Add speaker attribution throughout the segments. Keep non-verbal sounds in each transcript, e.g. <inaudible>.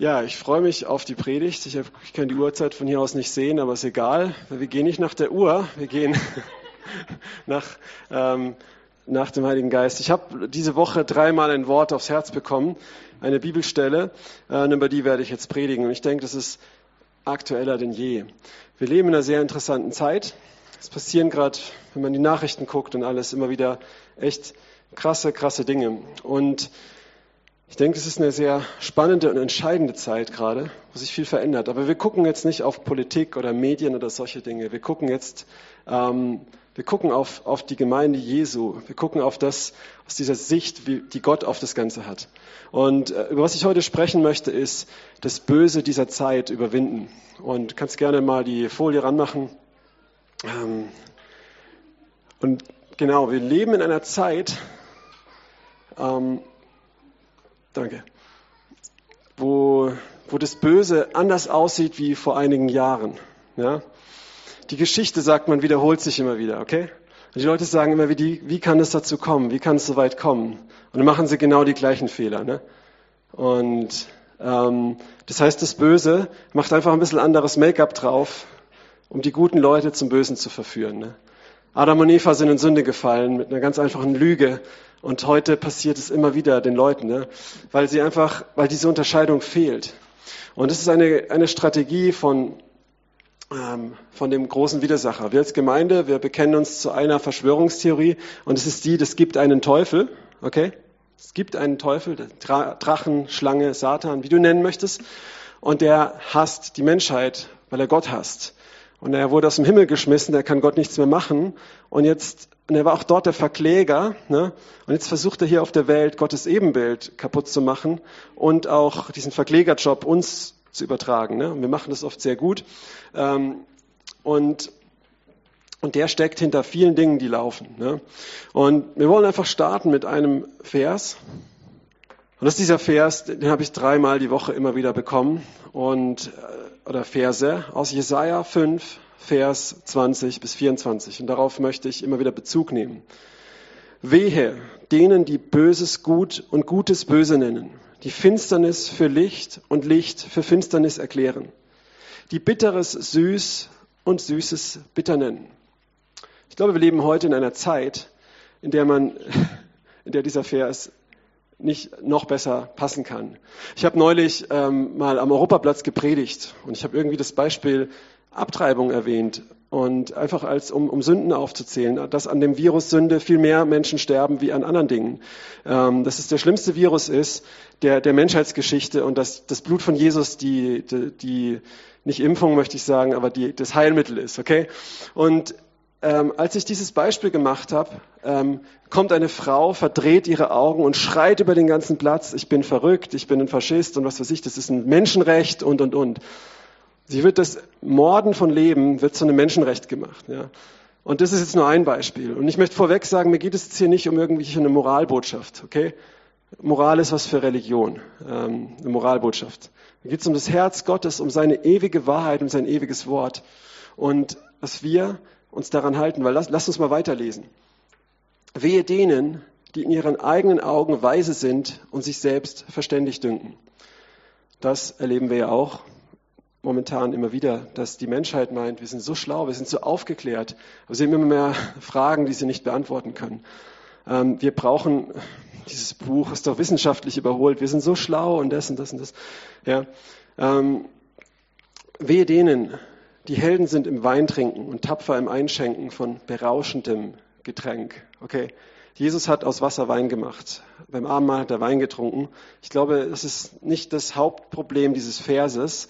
Speaker 1: Ja, ich freue mich auf die Predigt. Ich, hab, ich, kann die Uhrzeit von hier aus nicht sehen, aber ist egal. Wir gehen nicht nach der Uhr, wir gehen <laughs> nach, ähm, nach dem Heiligen Geist. Ich habe diese Woche dreimal ein Wort aufs Herz bekommen, eine Bibelstelle, äh, über die werde ich jetzt predigen. Und ich denke, das ist aktueller denn je. Wir leben in einer sehr interessanten Zeit. Es passieren gerade, wenn man die Nachrichten guckt und alles, immer wieder echt krasse, krasse Dinge. Und ich denke, es ist eine sehr spannende und entscheidende Zeit gerade, wo sich viel verändert. Aber wir gucken jetzt nicht auf Politik oder Medien oder solche Dinge. Wir gucken jetzt, ähm, wir gucken auf, auf die Gemeinde Jesu. Wir gucken auf das aus dieser Sicht, wie, die Gott auf das Ganze hat. Und äh, über was ich heute sprechen möchte, ist das Böse dieser Zeit überwinden. Und kannst gerne mal die Folie ranmachen. Ähm, und genau, wir leben in einer Zeit, ähm, Danke. Wo, wo das Böse anders aussieht wie vor einigen Jahren. Ja? Die Geschichte, sagt man, wiederholt sich immer wieder, okay? Und die Leute sagen immer, wie, die, wie kann es dazu kommen? Wie kann es so weit kommen? Und dann machen sie genau die gleichen Fehler. Ne? Und ähm, das heißt, das Böse macht einfach ein bisschen anderes Make-up drauf, um die guten Leute zum Bösen zu verführen. Ne? Adam und Eva sind in Sünde gefallen mit einer ganz einfachen Lüge. Und heute passiert es immer wieder den Leuten, ne? weil sie einfach, weil diese Unterscheidung fehlt. Und es ist eine, eine Strategie von, ähm, von dem großen Widersacher. Wir als Gemeinde, wir bekennen uns zu einer Verschwörungstheorie und es ist die, es gibt einen Teufel, okay? Es gibt einen Teufel, Drachen, Schlange, Satan, wie du nennen möchtest, und der hasst die Menschheit, weil er Gott hasst. Und er wurde aus dem Himmel geschmissen, er kann Gott nichts mehr machen. Und jetzt, und er war auch dort der Verkläger, ne? Und jetzt versucht er hier auf der Welt Gottes Ebenbild kaputt zu machen und auch diesen Verklägerjob uns zu übertragen. Ne? Und wir machen das oft sehr gut. Ähm, und und der steckt hinter vielen Dingen, die laufen. Ne? Und wir wollen einfach starten mit einem Vers. Und das ist dieser Vers, den habe ich dreimal die Woche immer wieder bekommen. Und äh, oder Verse aus Jesaja 5, Vers 20 bis 24. Und darauf möchte ich immer wieder Bezug nehmen. Wehe denen, die Böses gut und Gutes böse nennen, die Finsternis für Licht und Licht für Finsternis erklären, die Bitteres süß und Süßes bitter nennen. Ich glaube, wir leben heute in einer Zeit, in der man, <laughs> in der dieser Vers nicht noch besser passen kann. Ich habe neulich ähm, mal am Europaplatz gepredigt und ich habe irgendwie das Beispiel Abtreibung erwähnt und einfach als um, um Sünden aufzuzählen, dass an dem Virus Sünde viel mehr Menschen sterben wie an anderen Dingen. Ähm, dass es der schlimmste Virus ist der, der Menschheitsgeschichte und dass das Blut von Jesus die, die, die nicht Impfung möchte ich sagen, aber die, das Heilmittel ist, okay? Und ähm, als ich dieses Beispiel gemacht habe, ähm, kommt eine Frau, verdreht ihre Augen und schreit über den ganzen Platz, ich bin verrückt, ich bin ein Faschist und was weiß ich, das ist ein Menschenrecht und, und, und. Sie wird das Morden von Leben, wird zu einem Menschenrecht gemacht. Ja. Und das ist jetzt nur ein Beispiel. Und ich möchte vorweg sagen, mir geht es jetzt hier nicht um irgendwelche eine Moralbotschaft, okay? Moral ist was für Religion, ähm, eine Moralbotschaft. Mir geht es um das Herz Gottes, um seine ewige Wahrheit, um sein ewiges Wort. Und was wir uns daran halten, weil lass, lass uns mal weiterlesen. Wehe denen, die in ihren eigenen Augen weise sind und sich selbst verständig dünken. Das erleben wir ja auch momentan immer wieder, dass die Menschheit meint, wir sind so schlau, wir sind so aufgeklärt, aber sie haben immer mehr Fragen, die sie nicht beantworten können. Ähm, wir brauchen dieses Buch, ist doch wissenschaftlich überholt, wir sind so schlau und das und das und das. Ja. Ähm, wehe denen, die Helden sind im Weintrinken und tapfer im Einschenken von berauschendem Getränk. Okay. Jesus hat aus Wasser Wein gemacht. Beim Abendmahl hat er Wein getrunken. Ich glaube, es ist nicht das Hauptproblem dieses Verses,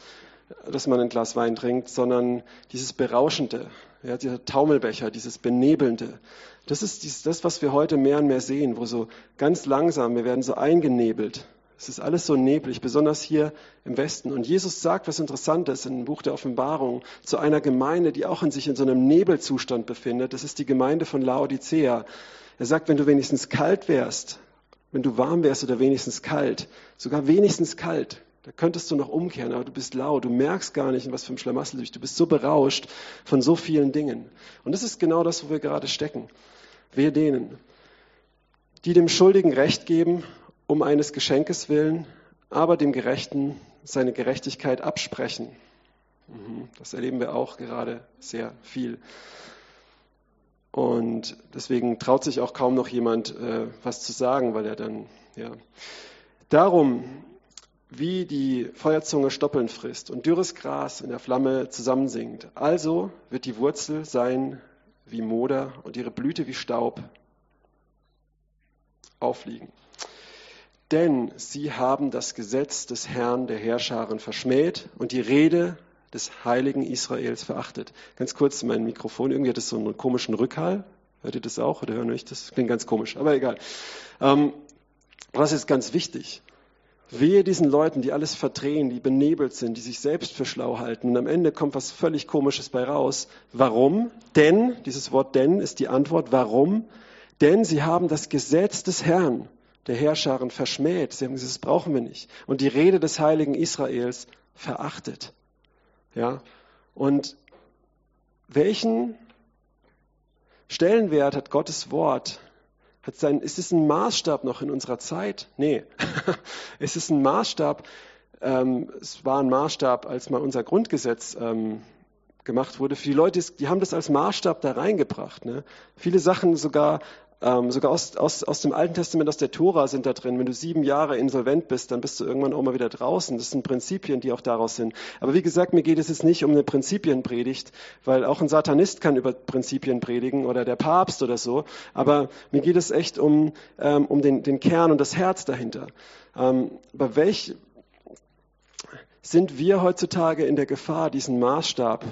Speaker 1: dass man ein Glas Wein trinkt, sondern dieses Berauschende, ja, dieser Taumelbecher, dieses Benebelnde. Das ist das, was wir heute mehr und mehr sehen, wo so ganz langsam, wir werden so eingenebelt es ist alles so neblig, besonders hier im Westen. Und Jesus sagt was Interessantes im Buch der Offenbarung zu einer Gemeinde, die auch in sich in so einem Nebelzustand befindet. Das ist die Gemeinde von Laodicea. Er sagt, wenn du wenigstens kalt wärst, wenn du warm wärst oder wenigstens kalt, sogar wenigstens kalt, da könntest du noch umkehren, aber du bist lau, du merkst gar nicht, in was für ein Schlamassel du bist. Du bist so berauscht von so vielen Dingen. Und das ist genau das, wo wir gerade stecken. Wir denen, die dem Schuldigen Recht geben um eines Geschenkes willen, aber dem Gerechten seine Gerechtigkeit absprechen. Mhm. Das erleben wir auch gerade sehr viel. Und deswegen traut sich auch kaum noch jemand, äh, was zu sagen, weil er dann, ja. Darum, wie die Feuerzunge Stoppeln frisst und dürres Gras in der Flamme zusammensinkt, also wird die Wurzel sein wie Moder und ihre Blüte wie Staub aufliegen. Denn sie haben das Gesetz des Herrn der Herrscharen verschmäht und die Rede des heiligen Israels verachtet. Ganz kurz mein Mikrofon, irgendwie hat es so einen komischen Rückhall. Hört ihr das auch oder hören euch das? Klingt ganz komisch, aber egal. Ähm, was ist ganz wichtig? Wehe diesen Leuten, die alles verdrehen, die benebelt sind, die sich selbst für schlau halten. Und am Ende kommt was völlig Komisches bei raus. Warum? Denn, dieses Wort denn ist die Antwort, warum? Denn sie haben das Gesetz des Herrn, der Herrscharen, verschmäht. Sie haben gesagt, das brauchen wir nicht. Und die Rede des heiligen Israels verachtet. Ja? Und welchen Stellenwert hat Gottes Wort? Hat sein, ist es ein Maßstab noch in unserer Zeit? Nee. <laughs> ist es ein Maßstab? Ähm, es war ein Maßstab, als mal unser Grundgesetz ähm, gemacht wurde. Für die Leute, die haben das als Maßstab da reingebracht. Ne? Viele Sachen sogar ähm, sogar aus, aus, aus dem Alten Testament, aus der Tora sind da drin. Wenn du sieben Jahre insolvent bist, dann bist du irgendwann auch mal wieder draußen. Das sind Prinzipien, die auch daraus sind. Aber wie gesagt, mir geht es jetzt nicht um eine Prinzipienpredigt, weil auch ein Satanist kann über Prinzipien predigen oder der Papst oder so. Aber mir geht es echt um, ähm, um den, den Kern und das Herz dahinter. Ähm, aber welch sind wir heutzutage in der Gefahr, diesen Maßstab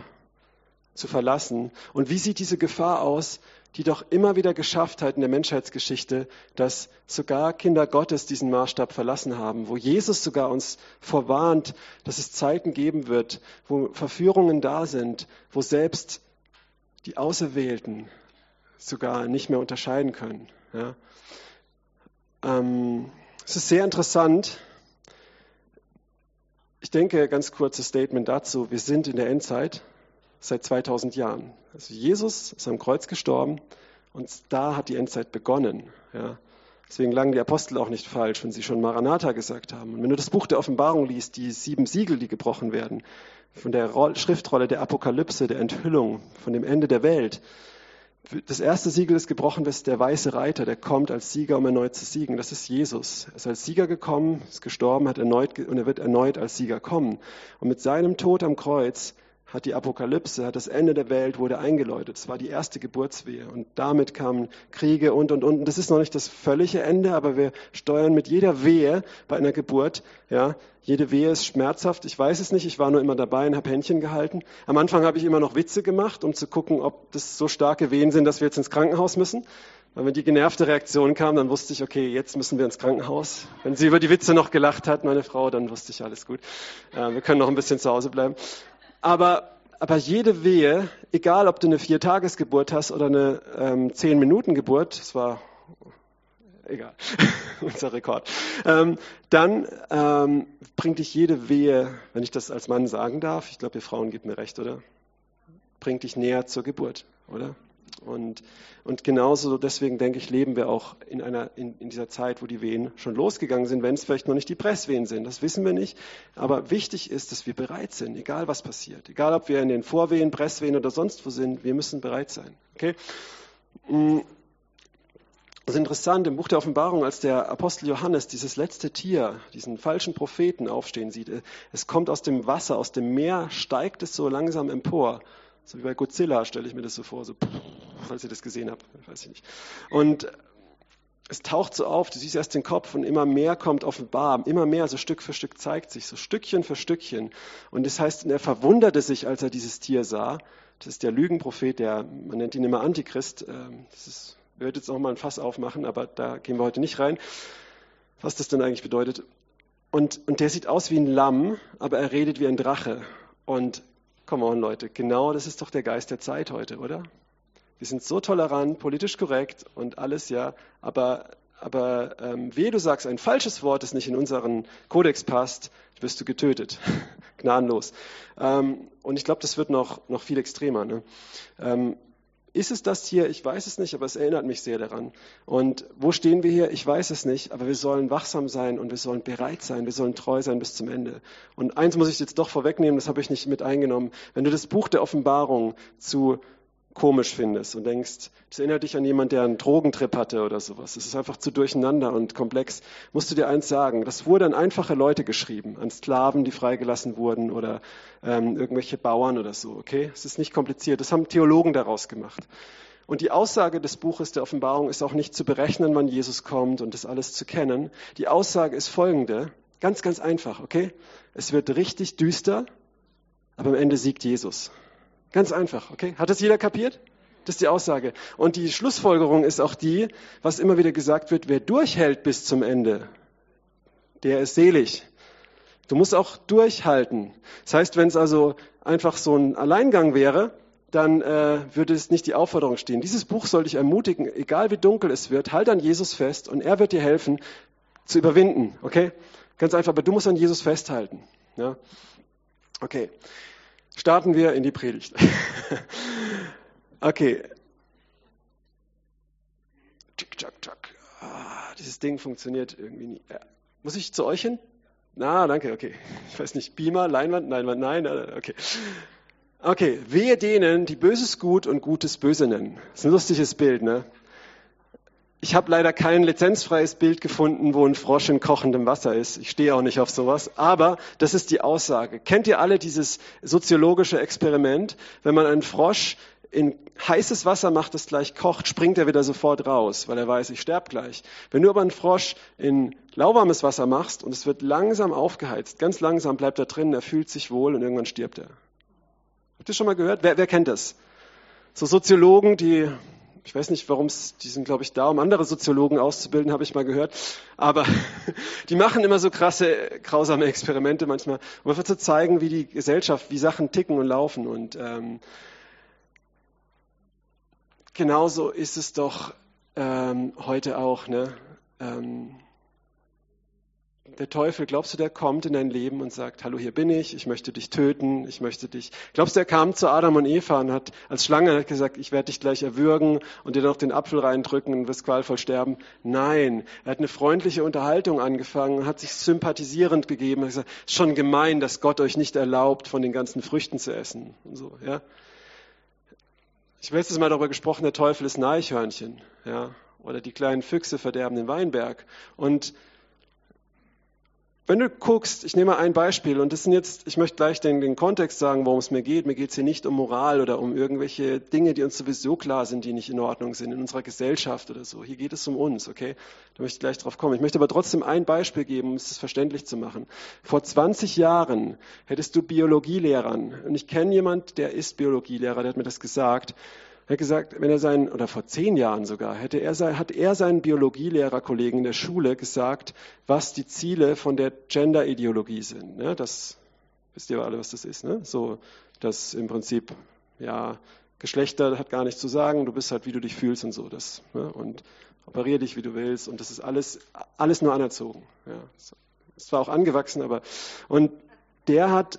Speaker 1: zu verlassen? Und wie sieht diese Gefahr aus, die doch immer wieder geschafft hat in der Menschheitsgeschichte, dass sogar Kinder Gottes diesen Maßstab verlassen haben, wo Jesus sogar uns vorwarnt, dass es Zeiten geben wird, wo Verführungen da sind, wo selbst die Auserwählten sogar nicht mehr unterscheiden können. Ja. Ähm, es ist sehr interessant. Ich denke, ganz kurzes Statement dazu. Wir sind in der Endzeit seit 2000 Jahren. Also Jesus ist am Kreuz gestorben und da hat die Endzeit begonnen. Ja. Deswegen lagen die Apostel auch nicht falsch, wenn sie schon Maranatha gesagt haben. Und wenn du das Buch der Offenbarung liest, die sieben Siegel, die gebrochen werden, von der Schriftrolle der Apokalypse, der Enthüllung, von dem Ende der Welt. Das erste Siegel ist gebrochen, das ist der weiße Reiter, der kommt als Sieger, um erneut zu siegen. Das ist Jesus. Er ist als Sieger gekommen, ist gestorben, hat erneut, und er wird erneut als Sieger kommen. Und mit seinem Tod am Kreuz hat die Apokalypse, hat das Ende der Welt wurde eingeläutet. Es war die erste Geburtswehe und damit kamen Kriege und und und. Das ist noch nicht das völlige Ende, aber wir steuern mit jeder Wehe bei einer Geburt. Ja, jede Wehe ist schmerzhaft. Ich weiß es nicht. Ich war nur immer dabei und habe Händchen gehalten. Am Anfang habe ich immer noch Witze gemacht, um zu gucken, ob das so starke Wehen sind, dass wir jetzt ins Krankenhaus müssen. Weil wenn die genervte Reaktion kam, dann wusste ich, okay, jetzt müssen wir ins Krankenhaus. Wenn sie über die Witze noch gelacht hat, meine Frau, dann wusste ich alles gut. Äh, wir können noch ein bisschen zu Hause bleiben. Aber, aber jede Wehe, egal ob du eine Viertagesgeburt hast oder eine ähm, Zehn-Minuten-Geburt, das war egal, <laughs> unser Rekord, ähm, dann ähm, bringt dich jede Wehe, wenn ich das als Mann sagen darf, ich glaube, ihr Frauen gibt mir recht, oder? Bringt dich näher zur Geburt, oder? Und, und genauso deswegen denke ich, leben wir auch in, einer, in, in dieser Zeit, wo die Wehen schon losgegangen sind, wenn es vielleicht noch nicht die Presswehen sind. Das wissen wir nicht. Aber wichtig ist, dass wir bereit sind, egal was passiert. Egal, ob wir in den Vorwehen, Presswehen oder sonst wo sind, wir müssen bereit sein. Okay? Mm. Das ist interessant im Buch der Offenbarung, als der Apostel Johannes dieses letzte Tier, diesen falschen Propheten aufstehen sieht. Es kommt aus dem Wasser, aus dem Meer, steigt es so langsam empor. So wie bei Godzilla stelle ich mir das so vor, so, falls ihr das gesehen habt, weiß ich nicht. Und es taucht so auf, du siehst erst den Kopf und immer mehr kommt offenbar, immer mehr, so Stück für Stück zeigt sich, so Stückchen für Stückchen. Und das heißt, er verwunderte sich, als er dieses Tier sah. Das ist der Lügenprophet, der, man nennt ihn immer Antichrist. Ähm, das ist, wir werden jetzt noch mal ein Fass aufmachen, aber da gehen wir heute nicht rein, was das denn eigentlich bedeutet. Und, und der sieht aus wie ein Lamm, aber er redet wie ein Drache. Und Come on, Leute, genau das ist doch der Geist der Zeit heute, oder? Wir sind so tolerant, politisch korrekt und alles, ja, aber, aber ähm, wehe, du sagst ein falsches Wort, das nicht in unseren Kodex passt, wirst du getötet. <laughs> Gnadenlos. Ähm, und ich glaube, das wird noch, noch viel extremer. Ne? Ähm, ist es das hier? Ich weiß es nicht, aber es erinnert mich sehr daran. Und wo stehen wir hier? Ich weiß es nicht, aber wir sollen wachsam sein und wir sollen bereit sein, wir sollen treu sein bis zum Ende. Und eins muss ich jetzt doch vorwegnehmen, das habe ich nicht mit eingenommen. Wenn du das Buch der Offenbarung zu komisch findest und denkst, das erinnert dich an jemanden, der einen Drogentrip hatte oder sowas. Es ist einfach zu durcheinander und komplex. Musst du dir eins sagen, das wurde an einfache Leute geschrieben, an Sklaven, die freigelassen wurden oder ähm, irgendwelche Bauern oder so. Okay, es ist nicht kompliziert. Das haben Theologen daraus gemacht. Und die Aussage des Buches der Offenbarung ist auch nicht zu berechnen, wann Jesus kommt und das alles zu kennen. Die Aussage ist folgende, ganz, ganz einfach, okay? Es wird richtig düster, aber am Ende siegt Jesus. Ganz einfach, okay? Hat das jeder kapiert? Das ist die Aussage. Und die Schlussfolgerung ist auch die, was immer wieder gesagt wird, wer durchhält bis zum Ende, der ist selig. Du musst auch durchhalten. Das heißt, wenn es also einfach so ein Alleingang wäre, dann äh, würde es nicht die Aufforderung stehen. Dieses Buch soll dich ermutigen, egal wie dunkel es wird, halt an Jesus fest und er wird dir helfen zu überwinden. Okay? Ganz einfach, aber du musst an Jesus festhalten. Ja? Okay starten wir in die Predigt. <laughs> okay. Tschick, tschack, tschack. Ah, dieses Ding funktioniert irgendwie nie. Ja. Muss ich zu euch hin? Na, danke, okay. <laughs> Ich weiß nicht, Beamer, Leinwand, Leinwand, nein, okay. Okay, wehe denen, die Böses gut und Gutes böse nennen. Das ist ein lustiges Bild, ne? Ich habe leider kein lizenzfreies Bild gefunden, wo ein Frosch in kochendem Wasser ist. Ich stehe auch nicht auf sowas. Aber das ist die Aussage. Kennt ihr alle dieses soziologische Experiment? Wenn man einen Frosch in heißes Wasser macht, das gleich kocht, springt er wieder sofort raus, weil er weiß, ich sterbe gleich. Wenn du aber einen Frosch in lauwarmes Wasser machst und es wird langsam aufgeheizt, ganz langsam bleibt er drin, er fühlt sich wohl und irgendwann stirbt er. Habt ihr schon mal gehört? Wer, wer kennt das? So Soziologen, die ich weiß nicht, warum es, die sind, glaube ich, da, um andere Soziologen auszubilden, habe ich mal gehört. Aber <laughs> die machen immer so krasse, grausame Experimente manchmal, um einfach zu zeigen, wie die Gesellschaft, wie Sachen ticken und laufen. Und ähm, genauso ist es doch ähm, heute auch. Ne? Ähm, der Teufel, glaubst du, der kommt in dein Leben und sagt, hallo, hier bin ich, ich möchte dich töten, ich möchte dich. Glaubst du, er kam zu Adam und Eva und hat als Schlange hat gesagt, ich werde dich gleich erwürgen und dir noch den Apfel reindrücken und wirst qualvoll sterben? Nein, er hat eine freundliche Unterhaltung angefangen und hat sich sympathisierend gegeben. Er hat gesagt, es ist schon gemein, dass Gott euch nicht erlaubt, von den ganzen Früchten zu essen und so, ja. Ich habe letztes Mal darüber gesprochen, der Teufel ist ein Eichhörnchen, ja. Oder die kleinen Füchse verderben den Weinberg. Und wenn du guckst, ich nehme ein Beispiel und das sind jetzt, ich möchte gleich den, den Kontext sagen, worum es mir geht. Mir geht es hier nicht um Moral oder um irgendwelche Dinge, die uns sowieso klar sind, die nicht in Ordnung sind in unserer Gesellschaft oder so. Hier geht es um uns, okay? Da möchte ich gleich drauf kommen. Ich möchte aber trotzdem ein Beispiel geben, um es verständlich zu machen. Vor 20 Jahren hättest du Biologielehrern und ich kenne jemand, der ist Biologielehrer, der hat mir das gesagt. Er hat gesagt, wenn er seinen, oder vor zehn Jahren sogar, hätte er, hat er seinen Biologielehrerkollegen in der Schule gesagt, was die Ziele von der Gender-Ideologie sind. Ne? Das wisst ihr alle, was das ist. Ne? So, dass im Prinzip, ja, Geschlechter hat gar nichts zu sagen, du bist halt, wie du dich fühlst und so. Das, ne? Und operier dich, wie du willst. Und das ist alles, alles nur anerzogen. Ja. Ist zwar auch angewachsen, aber, und der hat,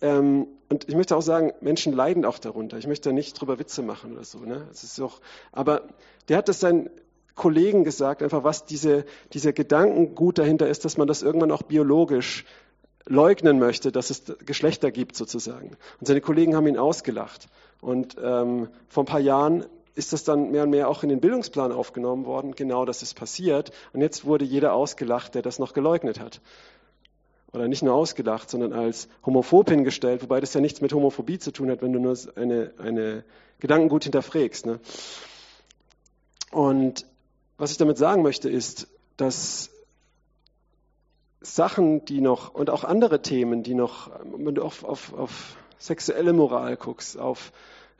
Speaker 1: ähm, und ich möchte auch sagen, Menschen leiden auch darunter. Ich möchte da nicht drüber Witze machen oder so. Ne? Es ist auch, aber der hat das seinen Kollegen gesagt, einfach was diese, dieser Gedankengut dahinter ist, dass man das irgendwann auch biologisch leugnen möchte, dass es Geschlechter gibt sozusagen. Und seine Kollegen haben ihn ausgelacht. Und ähm, vor ein paar Jahren ist das dann mehr und mehr auch in den Bildungsplan aufgenommen worden. Genau das ist passiert. Und jetzt wurde jeder ausgelacht, der das noch geleugnet hat oder nicht nur ausgedacht, sondern als homophob hingestellt, wobei das ja nichts mit Homophobie zu tun hat, wenn du nur eine, eine Gedankengut hinterfragst. Ne? Und was ich damit sagen möchte, ist, dass Sachen, die noch, und auch andere Themen, die noch, wenn du auf, auf, auf sexuelle Moral guckst, auf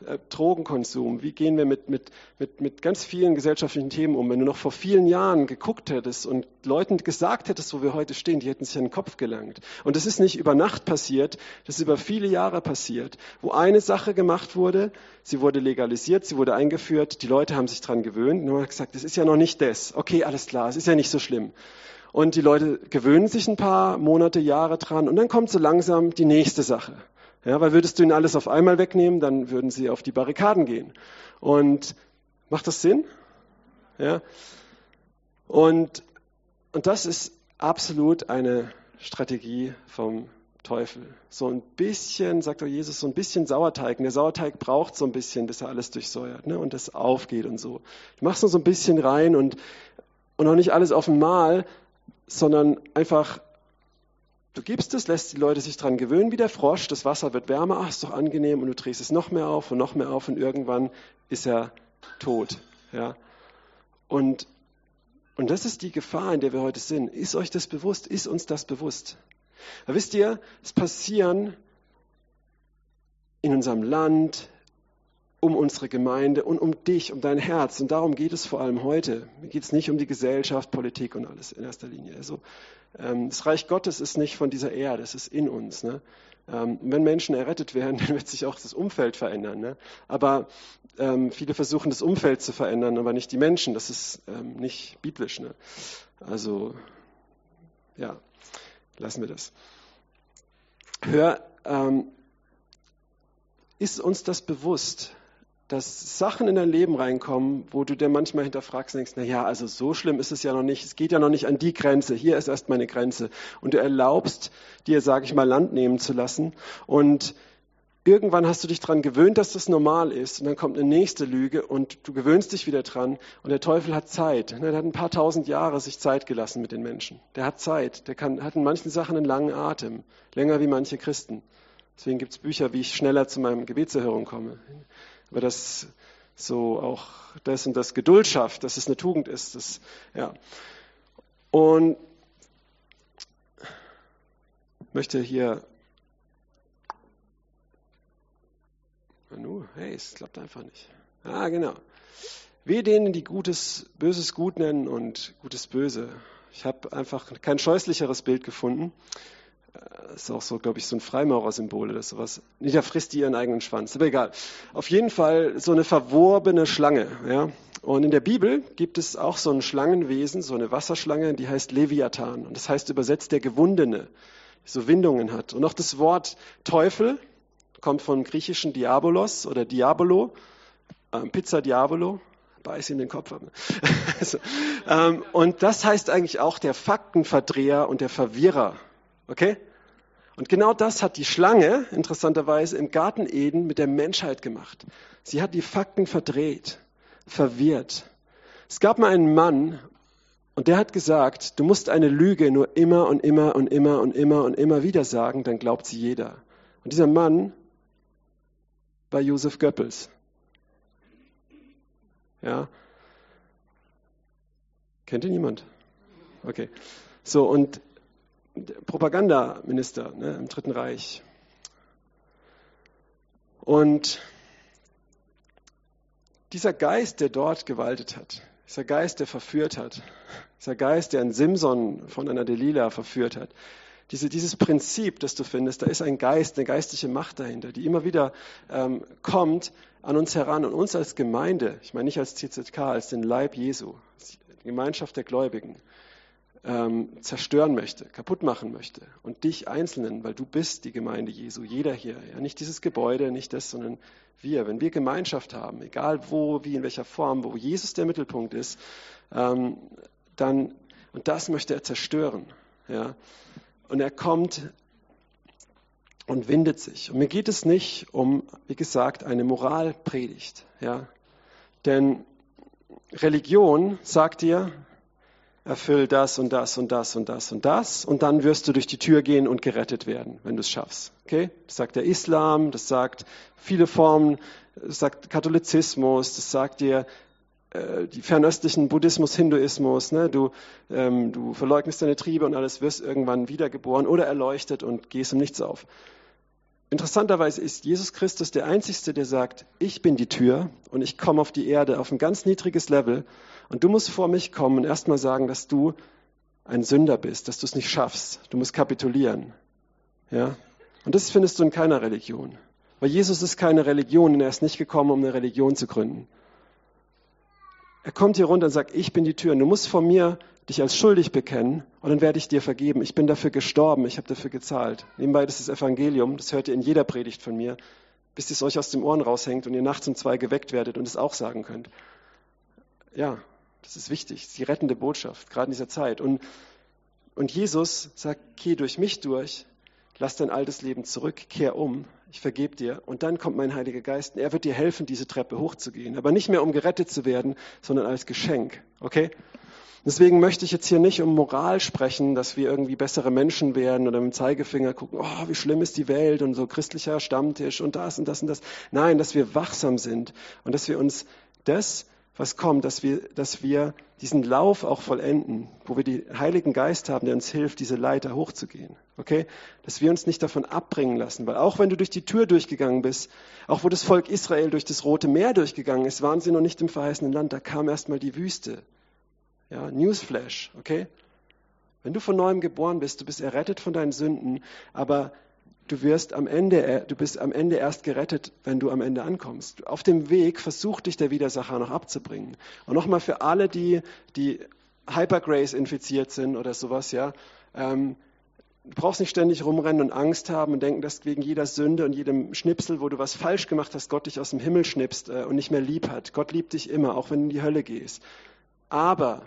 Speaker 1: äh, Drogenkonsum, wie gehen wir mit, mit, mit, mit ganz vielen gesellschaftlichen Themen um? Wenn du noch vor vielen Jahren geguckt hättest und Leuten gesagt hättest, wo wir heute stehen, die hätten sich an den Kopf gelangt. Und das ist nicht über Nacht passiert, das ist über viele Jahre passiert, wo eine Sache gemacht wurde, sie wurde legalisiert, sie wurde eingeführt, die Leute haben sich dran gewöhnt und haben gesagt, das ist ja noch nicht das. Okay, alles klar, es ist ja nicht so schlimm. Und die Leute gewöhnen sich ein paar Monate, Jahre dran und dann kommt so langsam die nächste Sache. Ja, weil würdest du ihnen alles auf einmal wegnehmen, dann würden sie auf die Barrikaden gehen. Und macht das Sinn? Ja. Und, und das ist absolut eine Strategie vom Teufel. So ein bisschen, sagt doch Jesus, so ein bisschen Sauerteig. Und der Sauerteig braucht so ein bisschen, bis er alles durchsäuert ne? und das aufgeht und so. Du machst nur so ein bisschen rein und, und auch nicht alles auf einmal, sondern einfach Du gibst es, lässt die Leute sich dran gewöhnen wie der Frosch, das Wasser wird wärmer, ach, ist doch angenehm und du drehst es noch mehr auf und noch mehr auf und irgendwann ist er tot. Ja? Und, und das ist die Gefahr, in der wir heute sind. Ist euch das bewusst? Ist uns das bewusst? Aber wisst ihr, es passieren in unserem Land, um unsere Gemeinde und um dich, um dein Herz. Und darum geht es vor allem heute. Mir geht es nicht um die Gesellschaft, Politik und alles in erster Linie. Also ähm, das Reich Gottes ist nicht von dieser Erde, es ist in uns. Ne? Ähm, wenn Menschen errettet werden, <laughs> dann wird sich auch das Umfeld verändern. Ne? Aber ähm, viele versuchen, das Umfeld zu verändern, aber nicht die Menschen. Das ist ähm, nicht biblisch. Ne? Also, ja, lassen wir das. Hör, ähm, ist uns das bewusst, dass Sachen in dein Leben reinkommen, wo du dir manchmal hinterfragst und denkst, na ja, also so schlimm ist es ja noch nicht. Es geht ja noch nicht an die Grenze. Hier ist erst meine Grenze. Und du erlaubst dir, sage ich mal, Land nehmen zu lassen. Und irgendwann hast du dich daran gewöhnt, dass das normal ist. Und dann kommt eine nächste Lüge und du gewöhnst dich wieder dran. Und der Teufel hat Zeit. Ne, der hat ein paar tausend Jahre sich Zeit gelassen mit den Menschen. Der hat Zeit. Der kann, hat in manchen Sachen einen langen Atem. Länger wie manche Christen. Deswegen gibt es Bücher, wie ich schneller zu meinem Gebetserhörung komme aber das so auch das und das Geduld schafft, dass es eine Tugend ist. Das, ja. Und ich möchte hier hey, es klappt einfach nicht. Ah, genau. Wir denen, die Gutes, Böses gut nennen und Gutes böse. Ich habe einfach kein scheußlicheres Bild gefunden. Das ist auch so, glaube ich, so ein Freimaurersymbol oder sowas. Nicht, da frisst die ihren eigenen Schwanz. Aber egal. Auf jeden Fall so eine verworbene Schlange. Ja? Und in der Bibel gibt es auch so ein Schlangenwesen, so eine Wasserschlange, die heißt Leviathan. Und das heißt übersetzt der Gewundene, so Windungen hat. Und auch das Wort Teufel kommt vom griechischen Diabolos oder Diabolo, äh, Pizza Diabolo, beiß in den Kopf <laughs> also, ähm, und das heißt eigentlich auch der Faktenverdreher und der Verwirrer. Okay? Und genau das hat die Schlange interessanterweise im Garten Eden mit der Menschheit gemacht. Sie hat die Fakten verdreht, verwirrt. Es gab mal einen Mann und der hat gesagt, du musst eine Lüge nur immer und immer und immer und immer und immer wieder sagen, dann glaubt sie jeder. Und dieser Mann war Josef Goebbels. Ja. Kennt ihn jemand? Okay. So, und Propagandaminister ne, im Dritten Reich. Und dieser Geist, der dort gewaltet hat, dieser Geist, der verführt hat, dieser Geist, der einen Simson von einer Delila verführt hat, diese, dieses Prinzip, das du findest, da ist ein Geist, eine geistliche Macht dahinter, die immer wieder ähm, kommt an uns heran und uns als Gemeinde, ich meine nicht als CZK, als den Leib Jesu, die Gemeinschaft der Gläubigen, ähm, zerstören möchte, kaputt machen möchte. Und dich Einzelnen, weil du bist die Gemeinde Jesu, jeder hier. Ja, nicht dieses Gebäude, nicht das, sondern wir. Wenn wir Gemeinschaft haben, egal wo, wie, in welcher Form, wo Jesus der Mittelpunkt ist, ähm, dann, und das möchte er zerstören. Ja. Und er kommt und windet sich. Und mir geht es nicht um, wie gesagt, eine Moralpredigt. Ja. Denn Religion sagt dir, erfüll das und das und das und das und das und dann wirst du durch die Tür gehen und gerettet werden, wenn du es schaffst. Okay? Das sagt der Islam, das sagt viele Formen, das sagt Katholizismus, das sagt dir äh, die fernöstlichen Buddhismus, Hinduismus, ne? du, ähm, du verleugnest deine Triebe und alles, wirst irgendwann wiedergeboren oder erleuchtet und gehst im Nichts auf. Interessanterweise ist Jesus Christus der Einzige, der sagt, ich bin die Tür und ich komme auf die Erde auf ein ganz niedriges Level und du musst vor mich kommen und erstmal sagen, dass du ein Sünder bist, dass du es nicht schaffst. Du musst kapitulieren. Ja? Und das findest du in keiner Religion. Weil Jesus ist keine Religion und er ist nicht gekommen, um eine Religion zu gründen. Er kommt hier runter und sagt, ich bin die Tür. Und du musst vor mir dich als schuldig bekennen und dann werde ich dir vergeben. Ich bin dafür gestorben, ich habe dafür gezahlt. Nebenbei, das ist das Evangelium, das hört ihr in jeder Predigt von mir, bis es euch aus dem Ohren raushängt und ihr nachts um zwei geweckt werdet und es auch sagen könnt. Ja, das ist wichtig, das ist die rettende Botschaft, gerade in dieser Zeit. Und, und Jesus sagt, geh durch mich durch, lass dein altes Leben zurück, kehr um, ich vergebe dir und dann kommt mein Heiliger Geist und er wird dir helfen, diese Treppe hochzugehen. Aber nicht mehr, um gerettet zu werden, sondern als Geschenk. Okay? Deswegen möchte ich jetzt hier nicht um Moral sprechen, dass wir irgendwie bessere Menschen werden oder mit dem Zeigefinger gucken, oh, wie schlimm ist die Welt und so christlicher Stammtisch und das und das und das. Nein, dass wir wachsam sind und dass wir uns das, was kommt, dass wir, dass wir diesen Lauf auch vollenden, wo wir den Heiligen Geist haben, der uns hilft, diese Leiter hochzugehen. Okay? Dass wir uns nicht davon abbringen lassen, weil auch wenn du durch die Tür durchgegangen bist, auch wo das Volk Israel durch das Rote Meer durchgegangen ist, waren sie noch nicht im verheißenen Land, da kam erstmal die Wüste. Ja, Newsflash, okay? Wenn du von neuem geboren bist, du bist errettet von deinen Sünden, aber du wirst am Ende, du bist am Ende erst gerettet, wenn du am Ende ankommst. Auf dem Weg versucht dich der Widersacher noch abzubringen. Und nochmal für alle, die, die Hypergrace infiziert sind oder sowas, ja, ähm, du brauchst nicht ständig rumrennen und Angst haben und denken, dass wegen jeder Sünde und jedem Schnipsel, wo du was falsch gemacht hast, Gott dich aus dem Himmel schnipst äh, und nicht mehr lieb hat. Gott liebt dich immer, auch wenn du in die Hölle gehst. Aber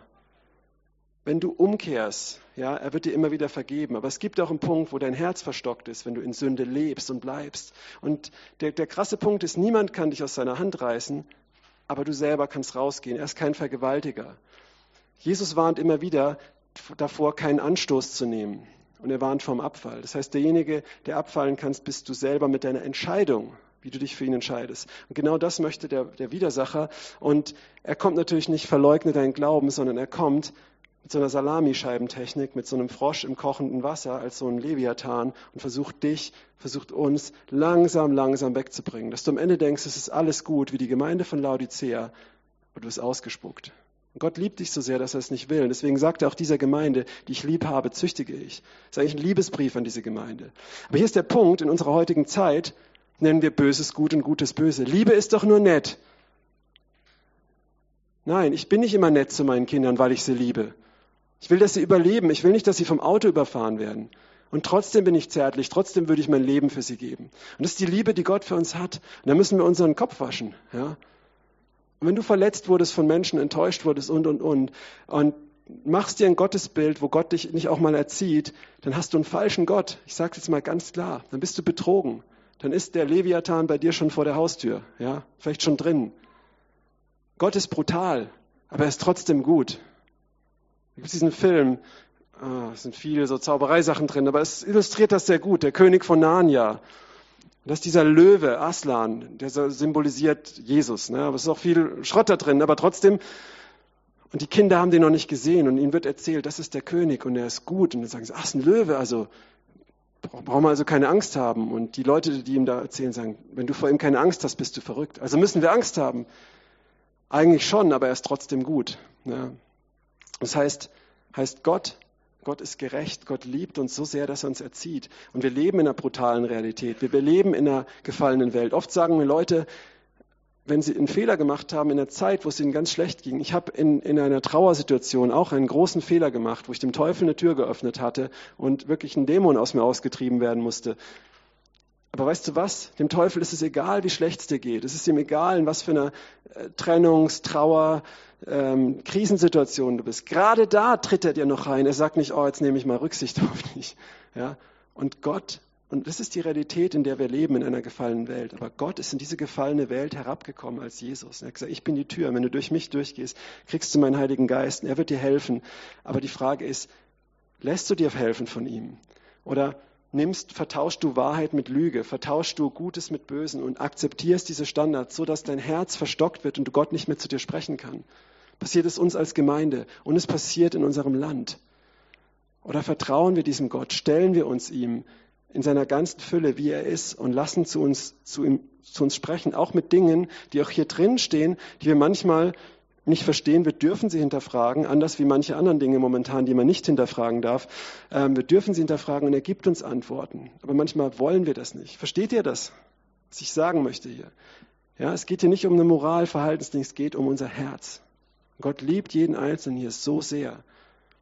Speaker 1: wenn du umkehrst, ja, er wird dir immer wieder vergeben. Aber es gibt auch einen Punkt, wo dein Herz verstockt ist, wenn du in Sünde lebst und bleibst. Und der, der krasse Punkt ist, niemand kann dich aus seiner Hand reißen, aber du selber kannst rausgehen. Er ist kein Vergewaltiger. Jesus warnt immer wieder davor, keinen Anstoß zu nehmen. Und er warnt vom Abfall. Das heißt, derjenige, der abfallen kannst, bist du selber mit deiner Entscheidung wie du dich für ihn entscheidest. Und genau das möchte der, der Widersacher. Und er kommt natürlich nicht verleugnet deinen Glauben, sondern er kommt mit so einer Salamischeibentechnik, mit so einem Frosch im kochenden Wasser als so ein Leviathan und versucht dich, versucht uns langsam, langsam wegzubringen. Dass du am Ende denkst, es ist alles gut, wie die Gemeinde von Laodicea, und du bist ausgespuckt. Und Gott liebt dich so sehr, dass er es nicht will. Und deswegen sagt er auch dieser Gemeinde, die ich lieb habe, züchtige ich. Das ist eigentlich ein Liebesbrief an diese Gemeinde. Aber hier ist der Punkt in unserer heutigen Zeit, nennen wir Böses gut und Gutes böse. Liebe ist doch nur nett. Nein, ich bin nicht immer nett zu meinen Kindern, weil ich sie liebe. Ich will, dass sie überleben. Ich will nicht, dass sie vom Auto überfahren werden. Und trotzdem bin ich zärtlich, trotzdem würde ich mein Leben für sie geben. Und das ist die Liebe, die Gott für uns hat. Und da müssen wir unseren Kopf waschen. Ja? Und wenn du verletzt wurdest von Menschen, enttäuscht wurdest und, und, und, und machst dir ein Gottesbild, wo Gott dich nicht auch mal erzieht, dann hast du einen falschen Gott. Ich sage es jetzt mal ganz klar. Dann bist du betrogen. Dann ist der Leviathan bei dir schon vor der Haustür. Ja? Vielleicht schon drin. Gott ist brutal, aber er ist trotzdem gut. Da gibt diesen Film, ah, es sind viele so Zaubereisachen drin, aber es illustriert das sehr gut. Der König von Narnia. Das ist dieser Löwe, Aslan, der symbolisiert Jesus. Ne? Aber es ist auch viel Schrott da drin, aber trotzdem. Und die Kinder haben den noch nicht gesehen und ihnen wird erzählt, das ist der König und er ist gut. Und dann sagen sie, ach, ist ein Löwe, also brauchen wir also keine Angst haben. Und die Leute, die ihm da erzählen, sagen, wenn du vor ihm keine Angst hast, bist du verrückt. Also müssen wir Angst haben. Eigentlich schon, aber er ist trotzdem gut. Ne? Das heißt, heißt Gott, Gott ist gerecht, Gott liebt uns so sehr, dass er uns erzieht. Und wir leben in einer brutalen Realität. Wir leben in einer gefallenen Welt. Oft sagen mir Leute, wenn sie einen Fehler gemacht haben in der Zeit, wo es ihnen ganz schlecht ging. Ich habe in, in einer Trauersituation auch einen großen Fehler gemacht, wo ich dem Teufel eine Tür geöffnet hatte und wirklich ein Dämon aus mir ausgetrieben werden musste. Aber weißt du was? Dem Teufel ist es egal, wie schlecht es dir geht. Es ist ihm egal, in was für einer äh, Trennungs-, Trauer-, ähm, Krisensituation du bist. Gerade da tritt er dir noch rein. Er sagt nicht, oh, jetzt nehme ich mal Rücksicht <laughs> auf dich. Ja? Und Gott, und das ist die Realität, in der wir leben, in einer gefallenen Welt. Aber Gott ist in diese gefallene Welt herabgekommen als Jesus. Er hat gesagt, ich bin die Tür. Wenn du durch mich durchgehst, kriegst du meinen Heiligen Geist. Und er wird dir helfen. Aber die Frage ist, lässt du dir helfen von ihm? Oder nimmst, vertauschst du Wahrheit mit Lüge, vertauschst du Gutes mit Bösen und akzeptierst diese Standards, so dass dein Herz verstockt wird und Gott nicht mehr zu dir sprechen kann. Passiert es uns als Gemeinde und es passiert in unserem Land. Oder vertrauen wir diesem Gott, stellen wir uns ihm in seiner ganzen Fülle, wie er ist, und lassen zu uns, zu, ihm, zu uns sprechen, auch mit Dingen, die auch hier drin stehen, die wir manchmal nicht verstehen, wir dürfen sie hinterfragen, anders wie manche anderen Dinge momentan, die man nicht hinterfragen darf. Ähm, wir dürfen sie hinterfragen und er gibt uns Antworten. Aber manchmal wollen wir das nicht. Versteht ihr das, was ich sagen möchte hier? Ja, es geht hier nicht um eine Moral, Verhaltensding, es geht um unser Herz. Gott liebt jeden Einzelnen hier so sehr.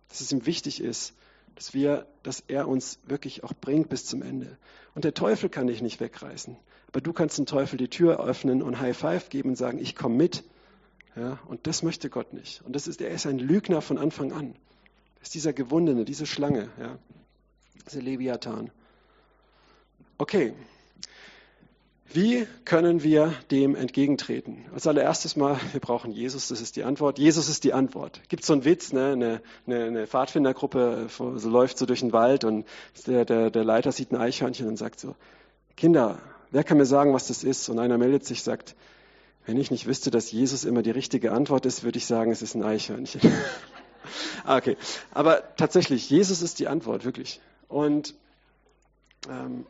Speaker 1: dass es ihm wichtig ist, dass wir, dass er uns wirklich auch bringt bis zum Ende. Und der Teufel kann dich nicht wegreißen. Aber du kannst dem Teufel die Tür öffnen und High Five geben und sagen, ich komme mit. Ja, und das möchte Gott nicht. Und das ist, er ist ein Lügner von Anfang an. Das ist dieser Gewundene, diese Schlange, ja, dieser Leviathan. Okay, wie können wir dem entgegentreten? Als allererstes mal, wir brauchen Jesus, das ist die Antwort. Jesus ist die Antwort. Gibt so einen Witz, ne? eine, eine, eine Pfadfindergruppe so läuft so durch den Wald und der, der, der Leiter sieht ein Eichhörnchen und sagt so, Kinder, wer kann mir sagen, was das ist? Und einer meldet sich, sagt, wenn ich nicht wüsste, dass Jesus immer die richtige Antwort ist, würde ich sagen, es ist ein Eichhörnchen. <laughs> Ah, okay, aber tatsächlich, Jesus ist die Antwort, wirklich. Und ähm,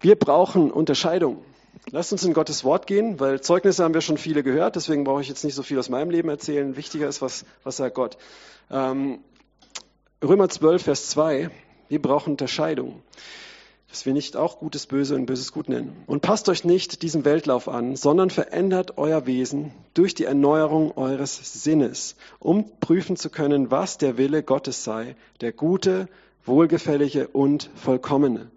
Speaker 1: wir brauchen Unterscheidung. Lasst uns in Gottes Wort gehen, weil Zeugnisse haben wir schon viele gehört, deswegen brauche ich jetzt nicht so viel aus meinem Leben erzählen. Wichtiger ist, was, was sagt Gott. Ähm, Römer 12, Vers 2, wir brauchen Unterscheidung, dass wir nicht auch Gutes böse und Böses gut nennen. Und passt euch nicht diesem Weltlauf an, sondern verändert euer Wesen durch die Erneuerung eures Sinnes, um prüfen zu können, was der Wille Gottes sei, der gute, wohlgefällige und vollkommene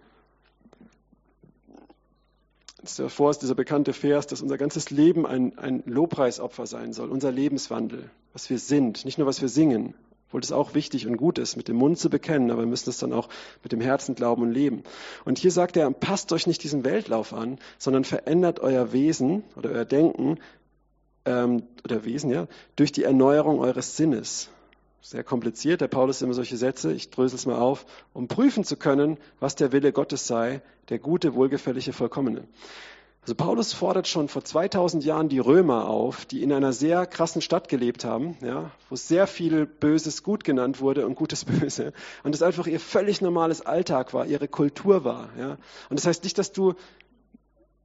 Speaker 1: davor ist dieser bekannte Vers, dass unser ganzes Leben ein, ein Lobpreisopfer sein soll, unser Lebenswandel, was wir sind, nicht nur was wir singen, obwohl das auch wichtig und gut ist, mit dem Mund zu bekennen, aber wir müssen es dann auch mit dem Herzen glauben und leben. Und hier sagt er, passt euch nicht diesem Weltlauf an, sondern verändert euer Wesen oder euer Denken ähm, oder Wesen, ja, durch die Erneuerung eures Sinnes sehr kompliziert. Der Paulus immer solche Sätze, ich drösel es mal auf, um prüfen zu können, was der Wille Gottes sei, der gute, wohlgefällige, vollkommene. Also Paulus fordert schon vor 2000 Jahren die Römer auf, die in einer sehr krassen Stadt gelebt haben, ja, wo sehr viel Böses gut genannt wurde und Gutes <laughs> böse. Und das einfach ihr völlig normales Alltag war, ihre Kultur war. Ja. Und das heißt nicht, dass du,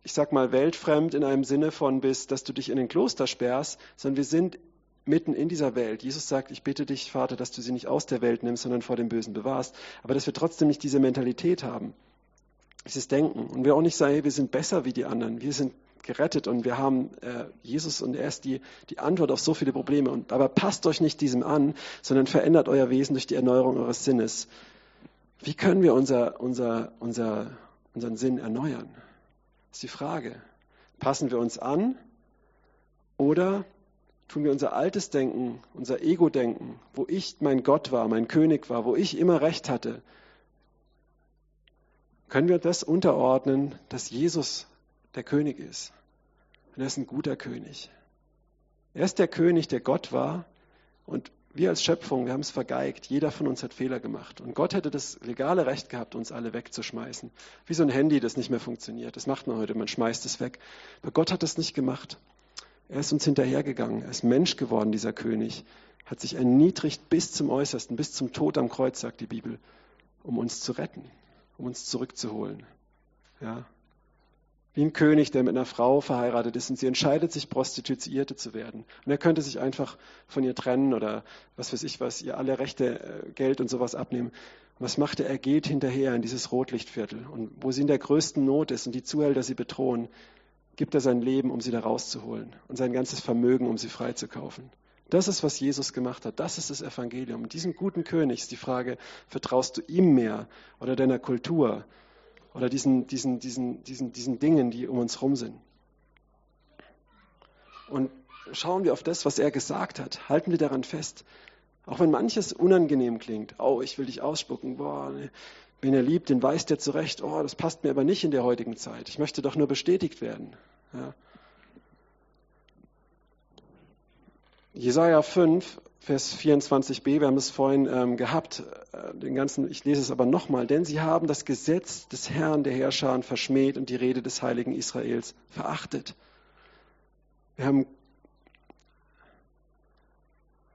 Speaker 1: ich sag mal, weltfremd in einem Sinne von bist, dass du dich in ein Kloster sperrst, sondern wir sind mitten in dieser Welt. Jesus sagt, ich bitte dich, Vater, dass du sie nicht aus der Welt nimmst, sondern vor dem Bösen bewahrst. Aber dass wir trotzdem nicht diese Mentalität haben, dieses Denken. Und wir auch nicht sagen, hey, wir sind besser wie die anderen. Wir sind gerettet und wir haben äh, Jesus und er ist die, die Antwort auf so viele Probleme. Und, aber passt euch nicht diesem an, sondern verändert euer Wesen durch die Erneuerung eures Sinnes. Wie können wir unser, unser, unser, unseren Sinn erneuern? Das ist die Frage. Passen wir uns an oder tun wir unser altes Denken, unser Ego-Denken, wo ich mein Gott war, mein König war, wo ich immer Recht hatte, können wir das unterordnen, dass Jesus der König ist. Und er ist ein guter König. Er ist der König, der Gott war. Und wir als Schöpfung, wir haben es vergeigt. Jeder von uns hat Fehler gemacht. Und Gott hätte das legale Recht gehabt, uns alle wegzuschmeißen. Wie so ein Handy, das nicht mehr funktioniert. Das macht man heute, man schmeißt es weg. Aber Gott hat das nicht gemacht. Er ist uns hinterhergegangen. Er ist Mensch geworden, dieser König. Hat sich erniedrigt bis zum Äußersten, bis zum Tod am Kreuz, sagt die Bibel, um uns zu retten, um uns zurückzuholen. Ja. Wie ein König, der mit einer Frau verheiratet ist und sie entscheidet sich, Prostituierte zu werden. Und er könnte sich einfach von ihr trennen oder was weiß ich was, ihr alle Rechte, äh, Geld und sowas abnehmen. Und was macht er? Er geht hinterher in dieses Rotlichtviertel. Und wo sie in der größten Not ist und die Zuhälter sie bedrohen, gibt er sein Leben, um sie da rauszuholen und sein ganzes Vermögen, um sie freizukaufen. Das ist, was Jesus gemacht hat. Das ist das Evangelium. Diesem guten König ist die Frage, vertraust du ihm mehr oder deiner Kultur oder diesen, diesen, diesen, diesen, diesen Dingen, die um uns herum sind? Und schauen wir auf das, was er gesagt hat. Halten wir daran fest. Auch wenn manches unangenehm klingt. Oh, ich will dich ausspucken. Boah, Wen er liebt, den weist er zurecht. Oh, das passt mir aber nicht in der heutigen Zeit. Ich möchte doch nur bestätigt werden. Ja. Jesaja 5, Vers 24b, wir haben es vorhin ähm, gehabt, äh, den ganzen, ich lese es aber nochmal, denn sie haben das Gesetz des Herrn der Herrscher verschmäht und die Rede des heiligen Israels verachtet. Wir haben,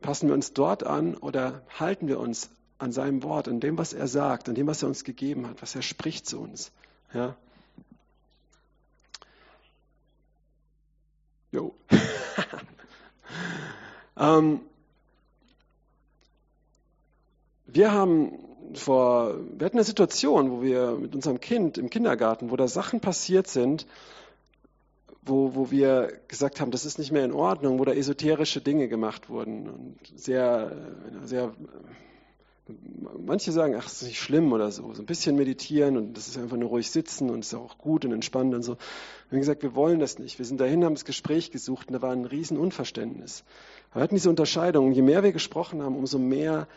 Speaker 1: passen wir uns dort an oder halten wir uns an seinem Wort, an dem, was er sagt, an dem, was er uns gegeben hat, was er spricht zu uns. Ja. Jo. <laughs> ähm, wir haben vor, wir hatten eine Situation, wo wir mit unserem Kind im Kindergarten, wo da Sachen passiert sind, wo, wo wir gesagt haben, das ist nicht mehr in Ordnung, wo da esoterische Dinge gemacht wurden und sehr, sehr manche sagen, ach, das ist nicht schlimm oder so. So ein bisschen meditieren und das ist einfach nur ruhig sitzen und ist auch gut und entspannt und so. Wir haben gesagt, wir wollen das nicht. Wir sind dahin, haben das Gespräch gesucht und da war ein Riesenunverständnis. Wir hatten diese Unterscheidung. Je mehr wir gesprochen haben, umso mehr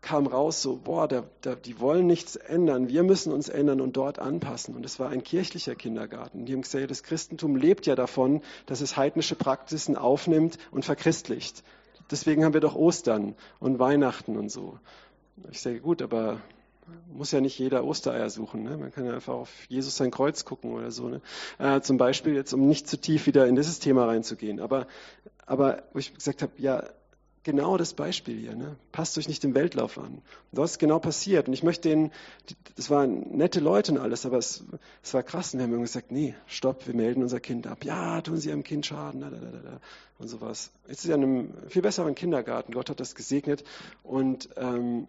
Speaker 1: kam raus, so, boah, da, da, die wollen nichts ändern. Wir müssen uns ändern und dort anpassen. Und es war ein kirchlicher Kindergarten. Die haben gesagt, das Christentum lebt ja davon, dass es heidnische Praxisen aufnimmt und verchristlicht. Deswegen haben wir doch Ostern und Weihnachten und so. Ich sage, gut, aber muss ja nicht jeder Ostereier suchen. Ne? Man kann ja einfach auf Jesus sein Kreuz gucken oder so. Ne? Äh, zum Beispiel jetzt, um nicht zu tief wieder in dieses Thema reinzugehen. Aber, aber wo ich gesagt habe, ja, genau das Beispiel hier. Ne? Passt euch nicht dem Weltlauf an. Das ist genau passiert. Und ich möchte denen, das waren nette Leute und alles, aber es, es war krass. Und wir haben gesagt, nee, stopp, wir melden unser Kind ab. Ja, tun Sie Ihrem Kind Schaden, da, und sowas. Jetzt ist ja in einem viel besseren Kindergarten. Gott hat das gesegnet. Und ähm,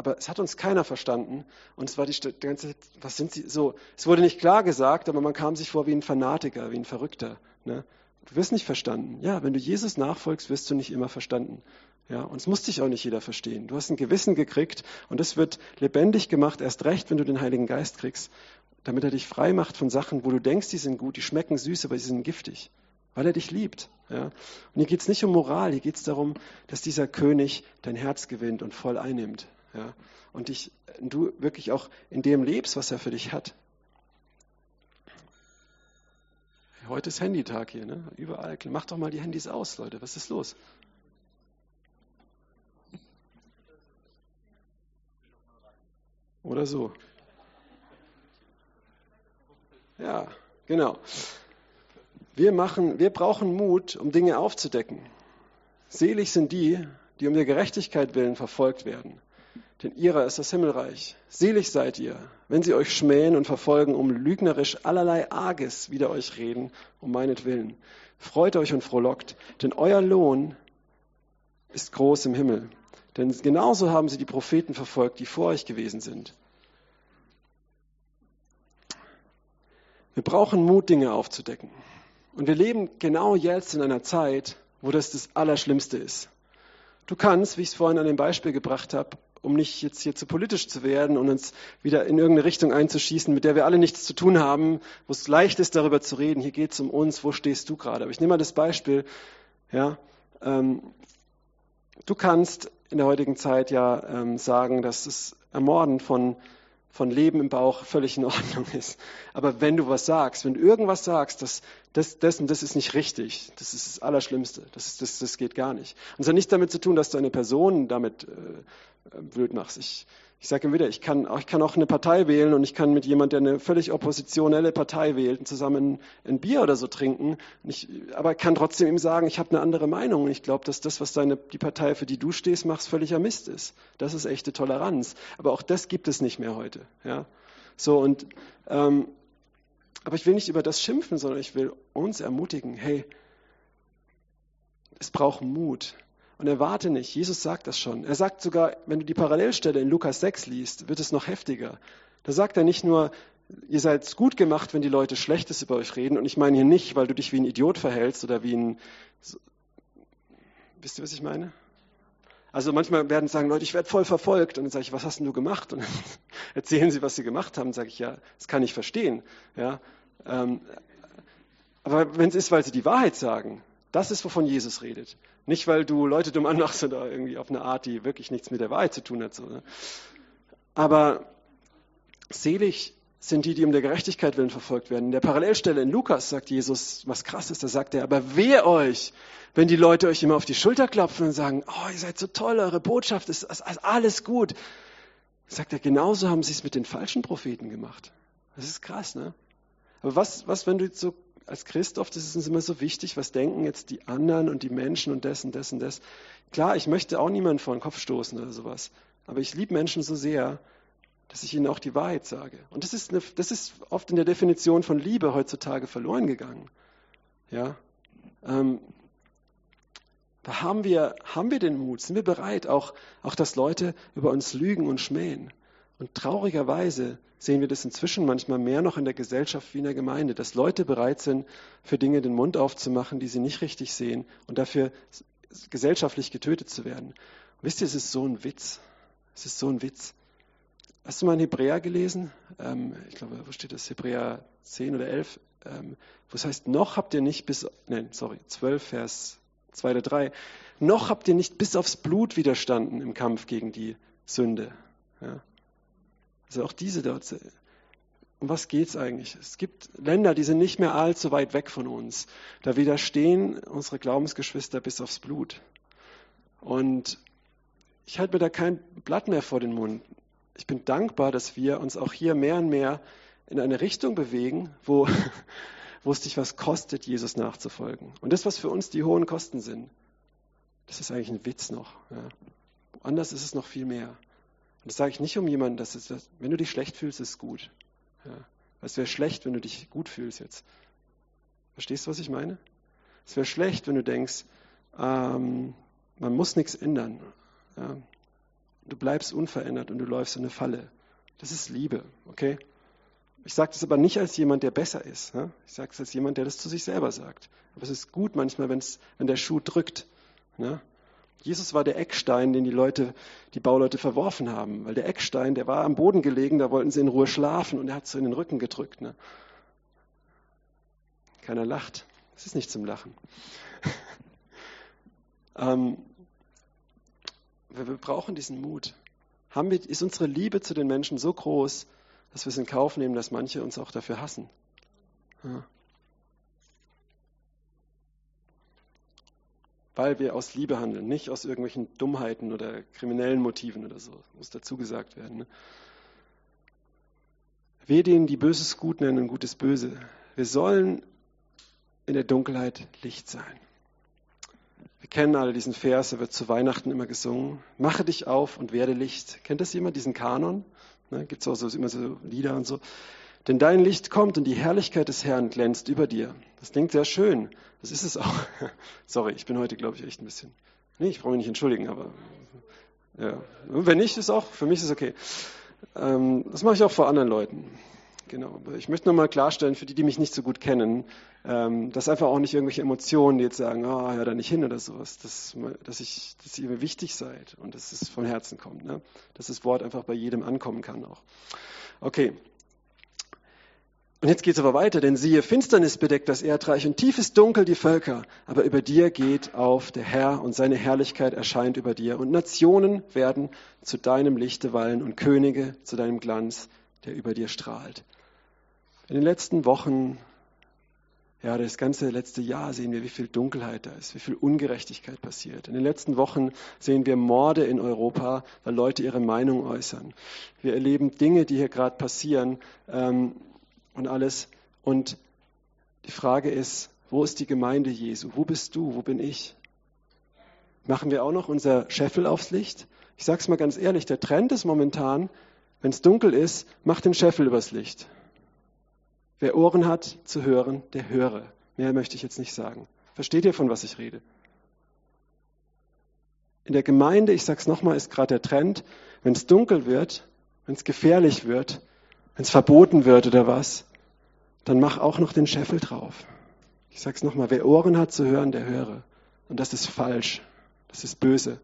Speaker 1: aber es hat uns keiner verstanden. Und es war die, die ganze Zeit, was sind sie so? Es wurde nicht klar gesagt, aber man kam sich vor wie ein Fanatiker, wie ein Verrückter. Ne? Du wirst nicht verstanden. Ja, wenn du Jesus nachfolgst, wirst du nicht immer verstanden. Ja, und es muss dich auch nicht jeder verstehen. Du hast ein Gewissen gekriegt und es wird lebendig gemacht, erst recht, wenn du den Heiligen Geist kriegst, damit er dich frei macht von Sachen, wo du denkst, die sind gut, die schmecken süß, aber sie sind giftig, weil er dich liebt. Ja. Und hier geht es nicht um Moral, hier geht es darum, dass dieser König dein Herz gewinnt und voll einnimmt. Ja. Und dich, du wirklich auch in dem lebst, was er für dich hat. Heute ist Handytag hier, ne? Überall. Mach doch mal die Handys aus, Leute. Was ist los? Oder so. Ja, genau. Wir, machen, wir brauchen Mut, um Dinge aufzudecken. Selig sind die, die um der Gerechtigkeit willen verfolgt werden denn ihrer ist das Himmelreich. Selig seid ihr, wenn sie euch schmähen und verfolgen, um lügnerisch allerlei Arges wider euch reden, um meinetwillen. Freut euch und frohlockt, denn euer Lohn ist groß im Himmel. Denn genauso haben sie die Propheten verfolgt, die vor euch gewesen sind. Wir brauchen Mut, Dinge aufzudecken. Und wir leben genau jetzt in einer Zeit, wo das das Allerschlimmste ist. Du kannst, wie ich es vorhin an dem Beispiel gebracht habe, um nicht jetzt hier zu politisch zu werden und uns wieder in irgendeine Richtung einzuschießen, mit der wir alle nichts zu tun haben, wo es leicht ist, darüber zu reden. Hier geht es um uns, wo stehst du gerade? Aber ich nehme mal das Beispiel, ja, ähm, du kannst in der heutigen Zeit ja ähm, sagen, dass das Ermorden von, von Leben im Bauch völlig in Ordnung <laughs> ist. Aber wenn du was sagst, wenn du irgendwas sagst, das, das, das und das ist nicht richtig, das ist das Allerschlimmste, das, ist, das, das geht gar nicht. Und es hat nichts damit zu tun, dass du eine Person damit äh, blöd machst. Ich, ich sage immer wieder, ich kann, ich kann auch eine Partei wählen und ich kann mit jemand, der eine völlig oppositionelle Partei wählt, zusammen ein Bier oder so trinken. Ich, aber kann trotzdem ihm sagen, ich habe eine andere Meinung und ich glaube, dass das, was deine, die Partei, für die du stehst, machst, völliger Mist ist. Das ist echte Toleranz. Aber auch das gibt es nicht mehr heute. Ja? So und ähm, aber ich will nicht über das schimpfen, sondern ich will uns ermutigen, hey, es braucht Mut. Und erwarte nicht, Jesus sagt das schon. Er sagt sogar, wenn du die Parallelstelle in Lukas 6 liest, wird es noch heftiger. Da sagt er nicht nur, ihr seid gut gemacht, wenn die Leute Schlechtes über euch reden. Und ich meine hier nicht, weil du dich wie ein Idiot verhältst oder wie ein. Wisst ihr, was ich meine? Also manchmal werden sagen Leute, ich werde voll verfolgt. Und dann sage ich, was hast denn du gemacht? Und dann <laughs> erzählen sie, was sie gemacht haben. Sage ich, ja, das kann ich verstehen. Ja, ähm, aber wenn es ist, weil sie die Wahrheit sagen, das ist, wovon Jesus redet. Nicht, weil du Leute dumm anmachst oder irgendwie auf eine Art, die wirklich nichts mit der Wahrheit zu tun hat. So, ne? Aber selig sind die, die um der Gerechtigkeit willen verfolgt werden. In der Parallelstelle in Lukas sagt Jesus, was krass ist, da sagt er, aber weh euch, wenn die Leute euch immer auf die Schulter klopfen und sagen, oh, ihr seid so toll, eure Botschaft ist, ist alles gut. Sagt er, genauso haben sie es mit den falschen Propheten gemacht. Das ist krass, ne? Aber was, was, wenn du so als Christ oft ist es uns immer so wichtig, was denken jetzt die anderen und die Menschen und das und das und das. Klar, ich möchte auch niemanden vor den Kopf stoßen oder sowas. Aber ich liebe Menschen so sehr, dass ich ihnen auch die Wahrheit sage. Und das ist, eine, das ist oft in der Definition von Liebe heutzutage verloren gegangen. Ja, ähm, da haben wir, haben wir den Mut, sind wir bereit, auch, auch dass Leute über uns lügen und schmähen. Und traurigerweise sehen wir das inzwischen manchmal mehr noch in der Gesellschaft wie in der Gemeinde, dass Leute bereit sind, für Dinge den Mund aufzumachen, die sie nicht richtig sehen und dafür gesellschaftlich getötet zu werden. Und wisst ihr, es ist so ein Witz. Es ist so ein Witz. Hast du mal in Hebräer gelesen? Ähm, ich glaube, wo steht das? Hebräer 10 oder 11? Ähm, wo es heißt, noch habt ihr nicht bis, nein, sorry, 12, Vers 2 oder 3, noch habt ihr nicht bis aufs Blut widerstanden im Kampf gegen die Sünde. Ja. Also auch diese dort. Um was geht es eigentlich? Es gibt Länder, die sind nicht mehr allzu weit weg von uns. Da widerstehen unsere Glaubensgeschwister bis aufs Blut. Und ich halte mir da kein Blatt mehr vor den Mund. Ich bin dankbar, dass wir uns auch hier mehr und mehr in eine Richtung bewegen, wo, <laughs> wo es dich was kostet, Jesus nachzufolgen. Und das, was für uns die hohen Kosten sind, das ist eigentlich ein Witz noch. Ja. Anders ist es noch viel mehr. Und das sage ich nicht um jemanden, dass es, dass, wenn du dich schlecht fühlst, ist gut. Ja. Es wäre schlecht, wenn du dich gut fühlst jetzt. Verstehst du, was ich meine? Es wäre schlecht, wenn du denkst, ähm, man muss nichts ändern. Ja. Du bleibst unverändert und du läufst in eine Falle. Das ist Liebe, okay? Ich sage das aber nicht als jemand, der besser ist. Ja? Ich sage es als jemand, der das zu sich selber sagt. Aber es ist gut manchmal, wenn's, wenn der Schuh drückt. Ja? Jesus war der Eckstein, den die Leute, die Bauleute verworfen haben, weil der Eckstein, der war am Boden gelegen, da wollten sie in Ruhe schlafen und er hat so in den Rücken gedrückt. Ne? Keiner lacht. Es ist nicht zum Lachen. <laughs> ähm, wir brauchen diesen Mut. Haben wir, ist unsere Liebe zu den Menschen so groß, dass wir es in Kauf nehmen, dass manche uns auch dafür hassen? Ja. Weil wir aus Liebe handeln, nicht aus irgendwelchen Dummheiten oder kriminellen Motiven oder so, muss dazu gesagt werden. Ne? Wir denen, die Böses gut nennen und Gutes böse, wir sollen in der Dunkelheit Licht sein. Wir kennen alle diesen Vers, er wird zu Weihnachten immer gesungen. Mache dich auf und werde Licht. Kennt das jemand, diesen Kanon? Ne, Gibt es auch so, immer so Lieder und so. Denn dein Licht kommt und die Herrlichkeit des Herrn glänzt über dir. Das klingt sehr schön. Das ist es auch. <laughs> Sorry, ich bin heute, glaube ich, echt ein bisschen. Nee, ich brauche mich nicht entschuldigen, aber ja. wenn nicht, ist auch, für mich ist es okay. Ähm, das mache ich auch vor anderen Leuten. Genau. Ich möchte nochmal klarstellen, für die, die mich nicht so gut kennen, ähm, dass einfach auch nicht irgendwelche Emotionen, die jetzt sagen, ah, oh, hör da nicht hin oder sowas, dass, dass, ich, dass ihr mir wichtig seid und dass es von Herzen kommt. Ne? Dass das Wort einfach bei jedem ankommen kann auch. Okay, und jetzt geht es aber weiter, denn siehe, Finsternis bedeckt das Erdreich und tiefes Dunkel die Völker, aber über dir geht auf der Herr und seine Herrlichkeit erscheint über dir und Nationen werden zu deinem Lichte wallen und Könige zu deinem Glanz, der über dir strahlt. In den letzten Wochen, ja, das ganze letzte Jahr sehen wir, wie viel Dunkelheit da ist, wie viel Ungerechtigkeit passiert. In den letzten Wochen sehen wir Morde in Europa, weil Leute ihre Meinung äußern. Wir erleben Dinge, die hier gerade passieren, ähm, und alles. Und die Frage ist, wo ist die Gemeinde Jesu? Wo bist du? Wo bin ich? Machen wir auch noch unser Scheffel aufs Licht? Ich sage es mal ganz ehrlich, der Trend ist momentan, wenn es dunkel ist, mach den Scheffel übers Licht. Wer Ohren hat zu hören, der höre. Mehr möchte ich jetzt nicht sagen. Versteht ihr, von was ich rede? In der Gemeinde, ich sage es nochmal, ist gerade der Trend, wenn es dunkel wird, wenn es gefährlich wird, wenn es verboten wird oder was, dann mach auch noch den Scheffel drauf. Ich sage es nochmal, wer Ohren hat zu hören, der höre. Und das ist falsch. Das ist böse.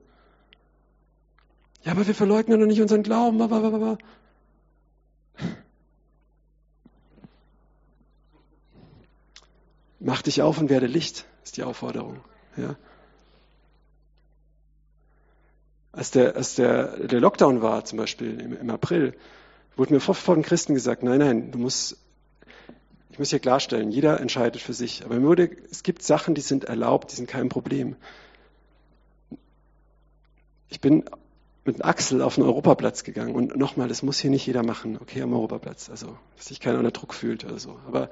Speaker 1: Ja, aber wir verleugnen doch nicht unseren Glauben. Mach dich auf und werde Licht, ist die Aufforderung. Ja. Als, der, als der, der Lockdown war, zum Beispiel im, im April, wurde mir von Christen gesagt, nein, nein, du musst, ich muss hier klarstellen, jeder entscheidet für sich. Aber mir wurde, es gibt Sachen, die sind erlaubt, die sind kein Problem. Ich bin mit Axel auf den Europaplatz gegangen und nochmal, das muss hier nicht jeder machen, okay, am Europaplatz, also, dass sich keiner unter Druck fühlt oder so. Aber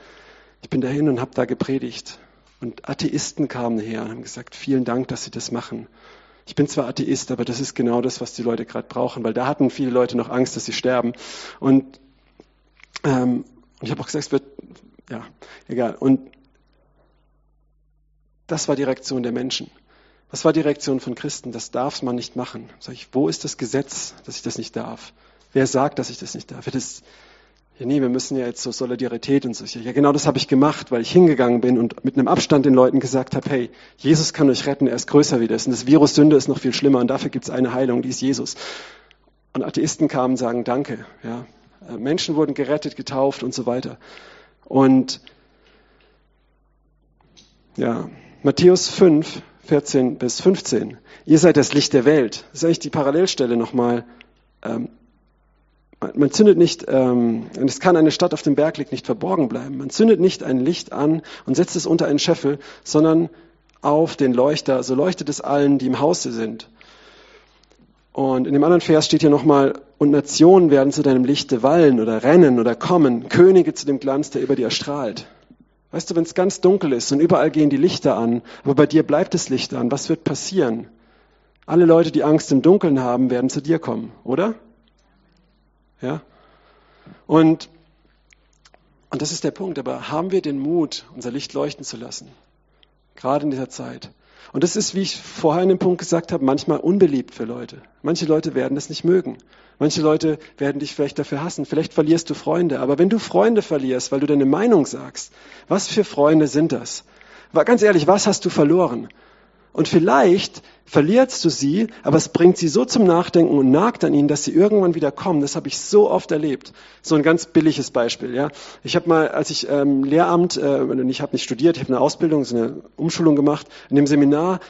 Speaker 1: ich bin dahin und habe da gepredigt. Und Atheisten kamen her und haben gesagt, vielen Dank, dass Sie das machen. Ich bin zwar Atheist, aber das ist genau das, was die Leute gerade brauchen, weil da hatten viele Leute noch Angst, dass sie sterben. Und ähm, ich habe auch gesagt, es wird, ja, egal. Und das war die Reaktion der Menschen. Was war die Reaktion von Christen? Das darf man nicht machen. Sag ich, wo ist das Gesetz, dass ich das nicht darf? Wer sagt, dass ich das nicht darf? Das, ja, nee, wir müssen ja jetzt so Solidarität und so. Ja, genau das habe ich gemacht, weil ich hingegangen bin und mit einem Abstand den Leuten gesagt habe, hey, Jesus kann euch retten, er ist größer wie das. Und das Virus Sünde ist noch viel schlimmer und dafür gibt es eine Heilung, die ist Jesus. Und Atheisten kamen und sagen, danke. Ja. Äh, Menschen wurden gerettet, getauft und so weiter. Und ja, Matthäus 5, 14 bis 15. Ihr seid das Licht der Welt. Das ist eigentlich die Parallelstelle nochmal. Ähm, man zündet nicht, ähm, es kann eine Stadt auf dem Berg liegt nicht verborgen bleiben. Man zündet nicht ein Licht an und setzt es unter einen Scheffel, sondern auf den Leuchter. So leuchtet es allen, die im Hause sind. Und in dem anderen Vers steht hier nochmal, und Nationen werden zu deinem Lichte wallen oder rennen oder kommen, Könige zu dem Glanz, der über dir strahlt. Weißt du, wenn es ganz dunkel ist und überall gehen die Lichter an, aber bei dir bleibt das Licht an, was wird passieren? Alle Leute, die Angst im Dunkeln haben, werden zu dir kommen, oder? Ja? Und, und das ist der Punkt. Aber haben wir den Mut, unser Licht leuchten zu lassen? Gerade in dieser Zeit. Und das ist, wie ich vorher in dem Punkt gesagt habe, manchmal unbeliebt für Leute. Manche Leute werden das nicht mögen. Manche Leute werden dich vielleicht dafür hassen. Vielleicht verlierst du Freunde. Aber wenn du Freunde verlierst, weil du deine Meinung sagst, was für Freunde sind das? Ganz ehrlich, was hast du verloren? Und vielleicht verlierst du sie, aber es bringt sie so zum Nachdenken und nagt an ihnen, dass sie irgendwann wieder kommen. Das habe ich so oft erlebt. So ein ganz billiges Beispiel. Ja, ich habe mal, als ich ähm, Lehramt, äh, ich habe nicht studiert, ich habe eine Ausbildung, so eine Umschulung gemacht. In dem Seminar,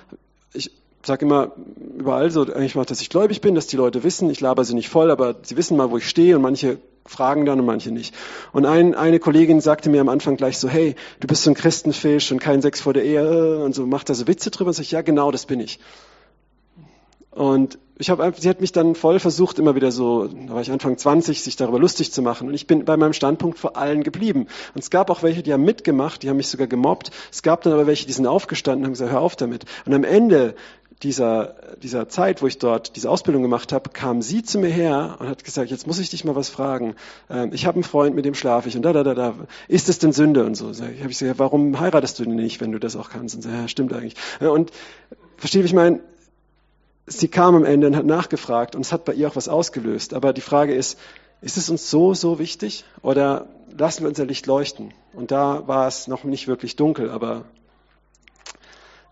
Speaker 1: ich sage immer überall so, eigentlich mal, dass ich gläubig bin, dass die Leute wissen, ich laber sie nicht voll, aber sie wissen mal, wo ich stehe und manche fragen dann und manche nicht. Und ein, eine Kollegin sagte mir am Anfang gleich so, hey, du bist so ein Christenfisch und kein Sex vor der Ehe und so, macht da so Witze drüber und sag ich, ja genau, das bin ich. Und ich habe, sie hat mich dann voll versucht, immer wieder so, da war ich Anfang 20, sich darüber lustig zu machen. Und ich bin bei meinem Standpunkt vor allen geblieben. Und es gab auch welche, die haben mitgemacht, die haben mich sogar gemobbt. Es gab dann aber welche, die sind aufgestanden und haben gesagt, hör auf damit. Und am Ende dieser, dieser Zeit, wo ich dort diese Ausbildung gemacht habe, kam sie zu mir her und hat gesagt, jetzt muss ich dich mal was fragen. Ähm, ich habe einen Freund, mit dem schlafe ich und da, da, da, da. Ist es denn Sünde und so? Ich habe ich gesagt, warum heiratest du denn nicht, wenn du das auch kannst? Und so, ja, stimmt eigentlich. Und verstehe, wie ich meine? Sie kam am Ende und hat nachgefragt und es hat bei ihr auch was ausgelöst. Aber die Frage ist, ist es uns so, so wichtig oder lassen wir unser Licht leuchten? Und da war es noch nicht wirklich dunkel, aber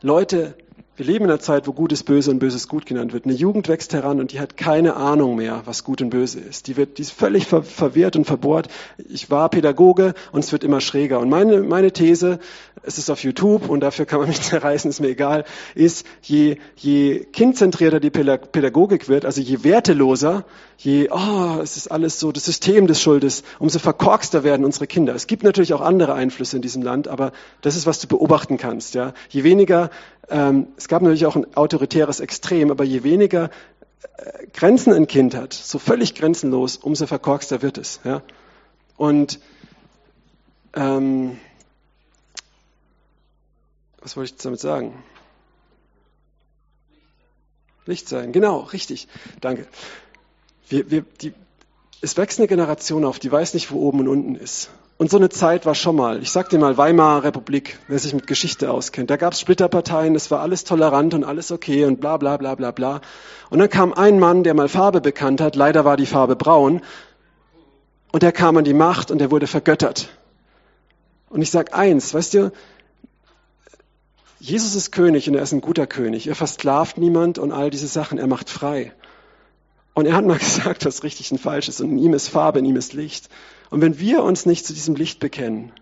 Speaker 1: Leute wir leben in einer Zeit, wo Gutes böse und Böses gut genannt wird. Eine Jugend wächst heran und die hat keine Ahnung mehr, was gut und böse ist. Die, wird, die ist völlig ver verwirrt und verbohrt. Ich war Pädagoge und es wird immer schräger. Und meine, meine These, es ist auf YouTube und dafür kann man mich <laughs> zerreißen, ist mir egal, ist, je, je kindzentrierter die Pädagogik wird, also je werteloser, je, oh, es ist alles so, das System des Schuldes, umso verkorkster werden unsere Kinder. Es gibt natürlich auch andere Einflüsse in diesem Land, aber das ist, was du beobachten kannst. Ja? Je weniger ähm, es gab natürlich auch ein autoritäres Extrem, aber je weniger äh, Grenzen ein Kind hat, so völlig grenzenlos, umso verkorkster wird es. Ja? Und ähm, was wollte ich damit sagen? Licht sein, genau, richtig. Danke. Wir, wir, die, es wächst eine Generation auf, die weiß nicht, wo oben und unten ist. Und so eine Zeit war schon mal. Ich sag dir mal, Weimarer Republik, wer sich mit Geschichte auskennt. Da gab es Splitterparteien, es war alles tolerant und alles okay und bla bla bla bla bla. Und dann kam ein Mann, der mal Farbe bekannt hat, leider war die Farbe braun, und der kam an die Macht und der wurde vergöttert. Und ich sag eins, weißt du, Jesus ist König und er ist ein guter König. Er versklavt niemand und all diese Sachen, er macht frei. Und er hat mal <laughs> gesagt, was richtig und falsch ist. Und in ihm ist Farbe, in ihm ist Licht. Und wenn wir uns nicht zu diesem Licht bekennen,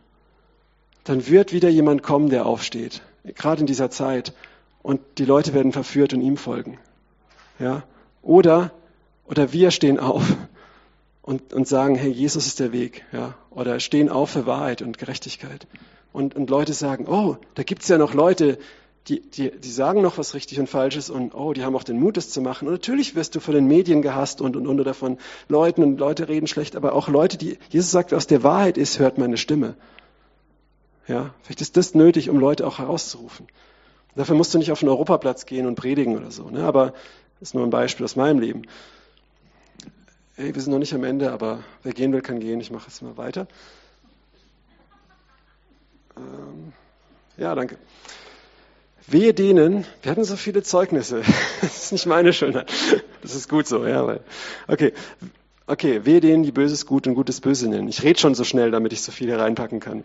Speaker 1: dann wird wieder jemand kommen, der aufsteht. Gerade in dieser Zeit. Und die Leute werden verführt und ihm folgen. Ja? Oder, oder wir stehen auf <laughs> und, und sagen, hey, Jesus ist der Weg. Ja? Oder stehen auf für Wahrheit und Gerechtigkeit. Und, und Leute sagen, oh, da gibt's ja noch Leute, die, die, die sagen noch was richtig und falsches und oh, die haben auch den Mut, das zu machen. Und natürlich wirst du von den Medien gehasst und, und, und oder Leuten und Leute reden schlecht, aber auch Leute, die, Jesus sagt, aus der Wahrheit ist, hört meine Stimme. Ja, vielleicht ist das nötig, um Leute auch herauszurufen. Dafür musst du nicht auf den Europaplatz gehen und predigen oder so, ne? aber das ist nur ein Beispiel aus meinem Leben. Hey, wir sind noch nicht am Ende, aber wer gehen will, kann gehen. Ich mache jetzt mal weiter. Ähm, ja, danke. Wehe denen, wir hatten so viele Zeugnisse. <laughs> Das ist nicht meine Schönheit. Das ist gut so, ja. Weil, okay. Okay, wehe denen, die Böses gut und Gutes böse nennen. Ich rede schon so schnell, damit ich so viel hier reinpacken kann.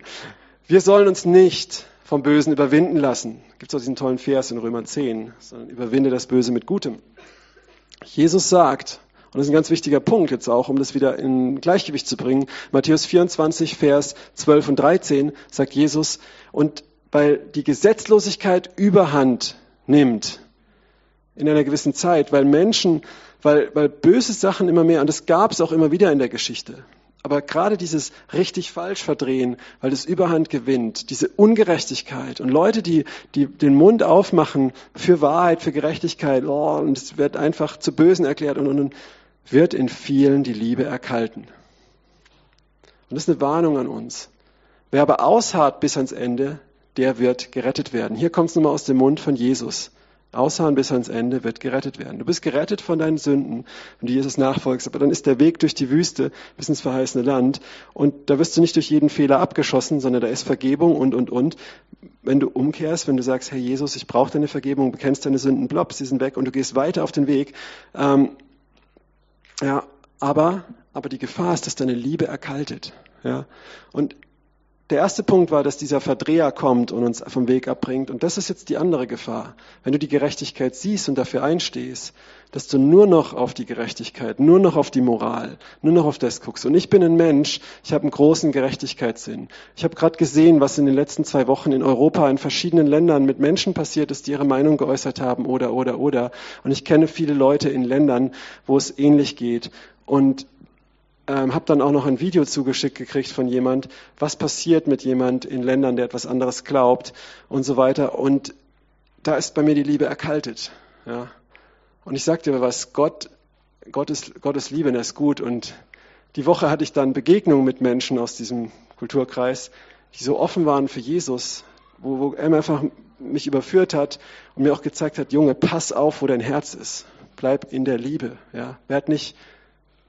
Speaker 1: Wir sollen uns nicht vom Bösen überwinden lassen. Gibt es auch diesen tollen Vers in Römer 10, sondern überwinde das Böse mit Gutem. Jesus sagt, und das ist ein ganz wichtiger Punkt jetzt auch, um das wieder in Gleichgewicht zu bringen, Matthäus 24, Vers 12 und 13 sagt Jesus, und weil die Gesetzlosigkeit überhand nimmt in einer gewissen Zeit, weil Menschen, weil, weil böse Sachen immer mehr, und das gab es auch immer wieder in der Geschichte, aber gerade dieses richtig falsch verdrehen, weil das Überhand gewinnt, diese Ungerechtigkeit und Leute, die, die den Mund aufmachen für Wahrheit, für Gerechtigkeit, oh, und es wird einfach zu Bösen erklärt und, und, und wird in vielen die Liebe erkalten. Und das ist eine Warnung an uns. Wer aber ausharrt bis ans Ende, der wird gerettet werden. Hier kommt es nochmal aus dem Mund von Jesus. Ausharren bis ans Ende wird gerettet werden. Du bist gerettet von deinen Sünden, wenn du Jesus nachfolgst, aber dann ist der Weg durch die Wüste bis ins verheißene Land und da wirst du nicht durch jeden Fehler abgeschossen, sondern da ist Vergebung und, und, und. Wenn du umkehrst, wenn du sagst, Herr Jesus, ich brauche deine Vergebung, bekennst deine Sünden, blops, sie sind weg und du gehst weiter auf den Weg, ähm, ja, aber, aber die Gefahr ist, dass deine Liebe erkaltet. Ja, und der erste Punkt war, dass dieser Verdreher kommt und uns vom Weg abbringt. Und das ist jetzt die andere Gefahr. Wenn du die Gerechtigkeit siehst und dafür einstehst, dass du nur noch auf die Gerechtigkeit, nur noch auf die Moral, nur noch auf das guckst. Und ich bin ein Mensch, ich habe einen großen Gerechtigkeitssinn. Ich habe gerade gesehen, was in den letzten zwei Wochen in Europa, in verschiedenen Ländern mit Menschen passiert ist, die ihre Meinung geäußert haben oder, oder, oder. Und ich kenne viele Leute in Ländern, wo es ähnlich geht. Und ähm, habe dann auch noch ein Video zugeschickt gekriegt von jemand, was passiert mit jemand in Ländern, der etwas anderes glaubt und so weiter. Und da ist bei mir die Liebe erkaltet. Ja. Und ich sag dir was, Gott, Gott ist, Gott ist Liebe und er ist gut. Und die Woche hatte ich dann Begegnungen mit Menschen aus diesem Kulturkreis, die so offen waren für Jesus, wo, wo er einfach mich überführt hat und mir auch gezeigt hat, Junge, pass auf, wo dein Herz ist. Bleib in der Liebe. Ja. Werd nicht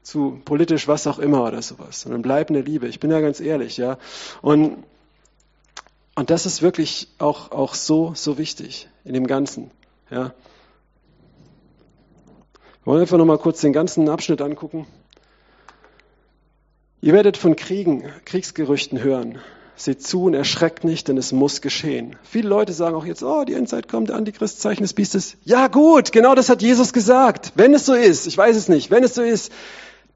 Speaker 1: zu politisch was auch immer oder sowas, sondern bleibende Liebe. Ich bin ja ganz ehrlich, ja. Und, und das ist wirklich auch, auch so, so wichtig in dem Ganzen, ja. Wir wollen einfach nochmal kurz den ganzen Abschnitt angucken. Ihr werdet von Kriegen, Kriegsgerüchten hören. Seht zu und erschreckt nicht, denn es muss geschehen. Viele Leute sagen auch jetzt, oh, die Endzeit kommt, der Antichrist, Zeichen des Biestes. Ja gut, genau das hat Jesus gesagt. Wenn es so ist, ich weiß es nicht, wenn es so ist,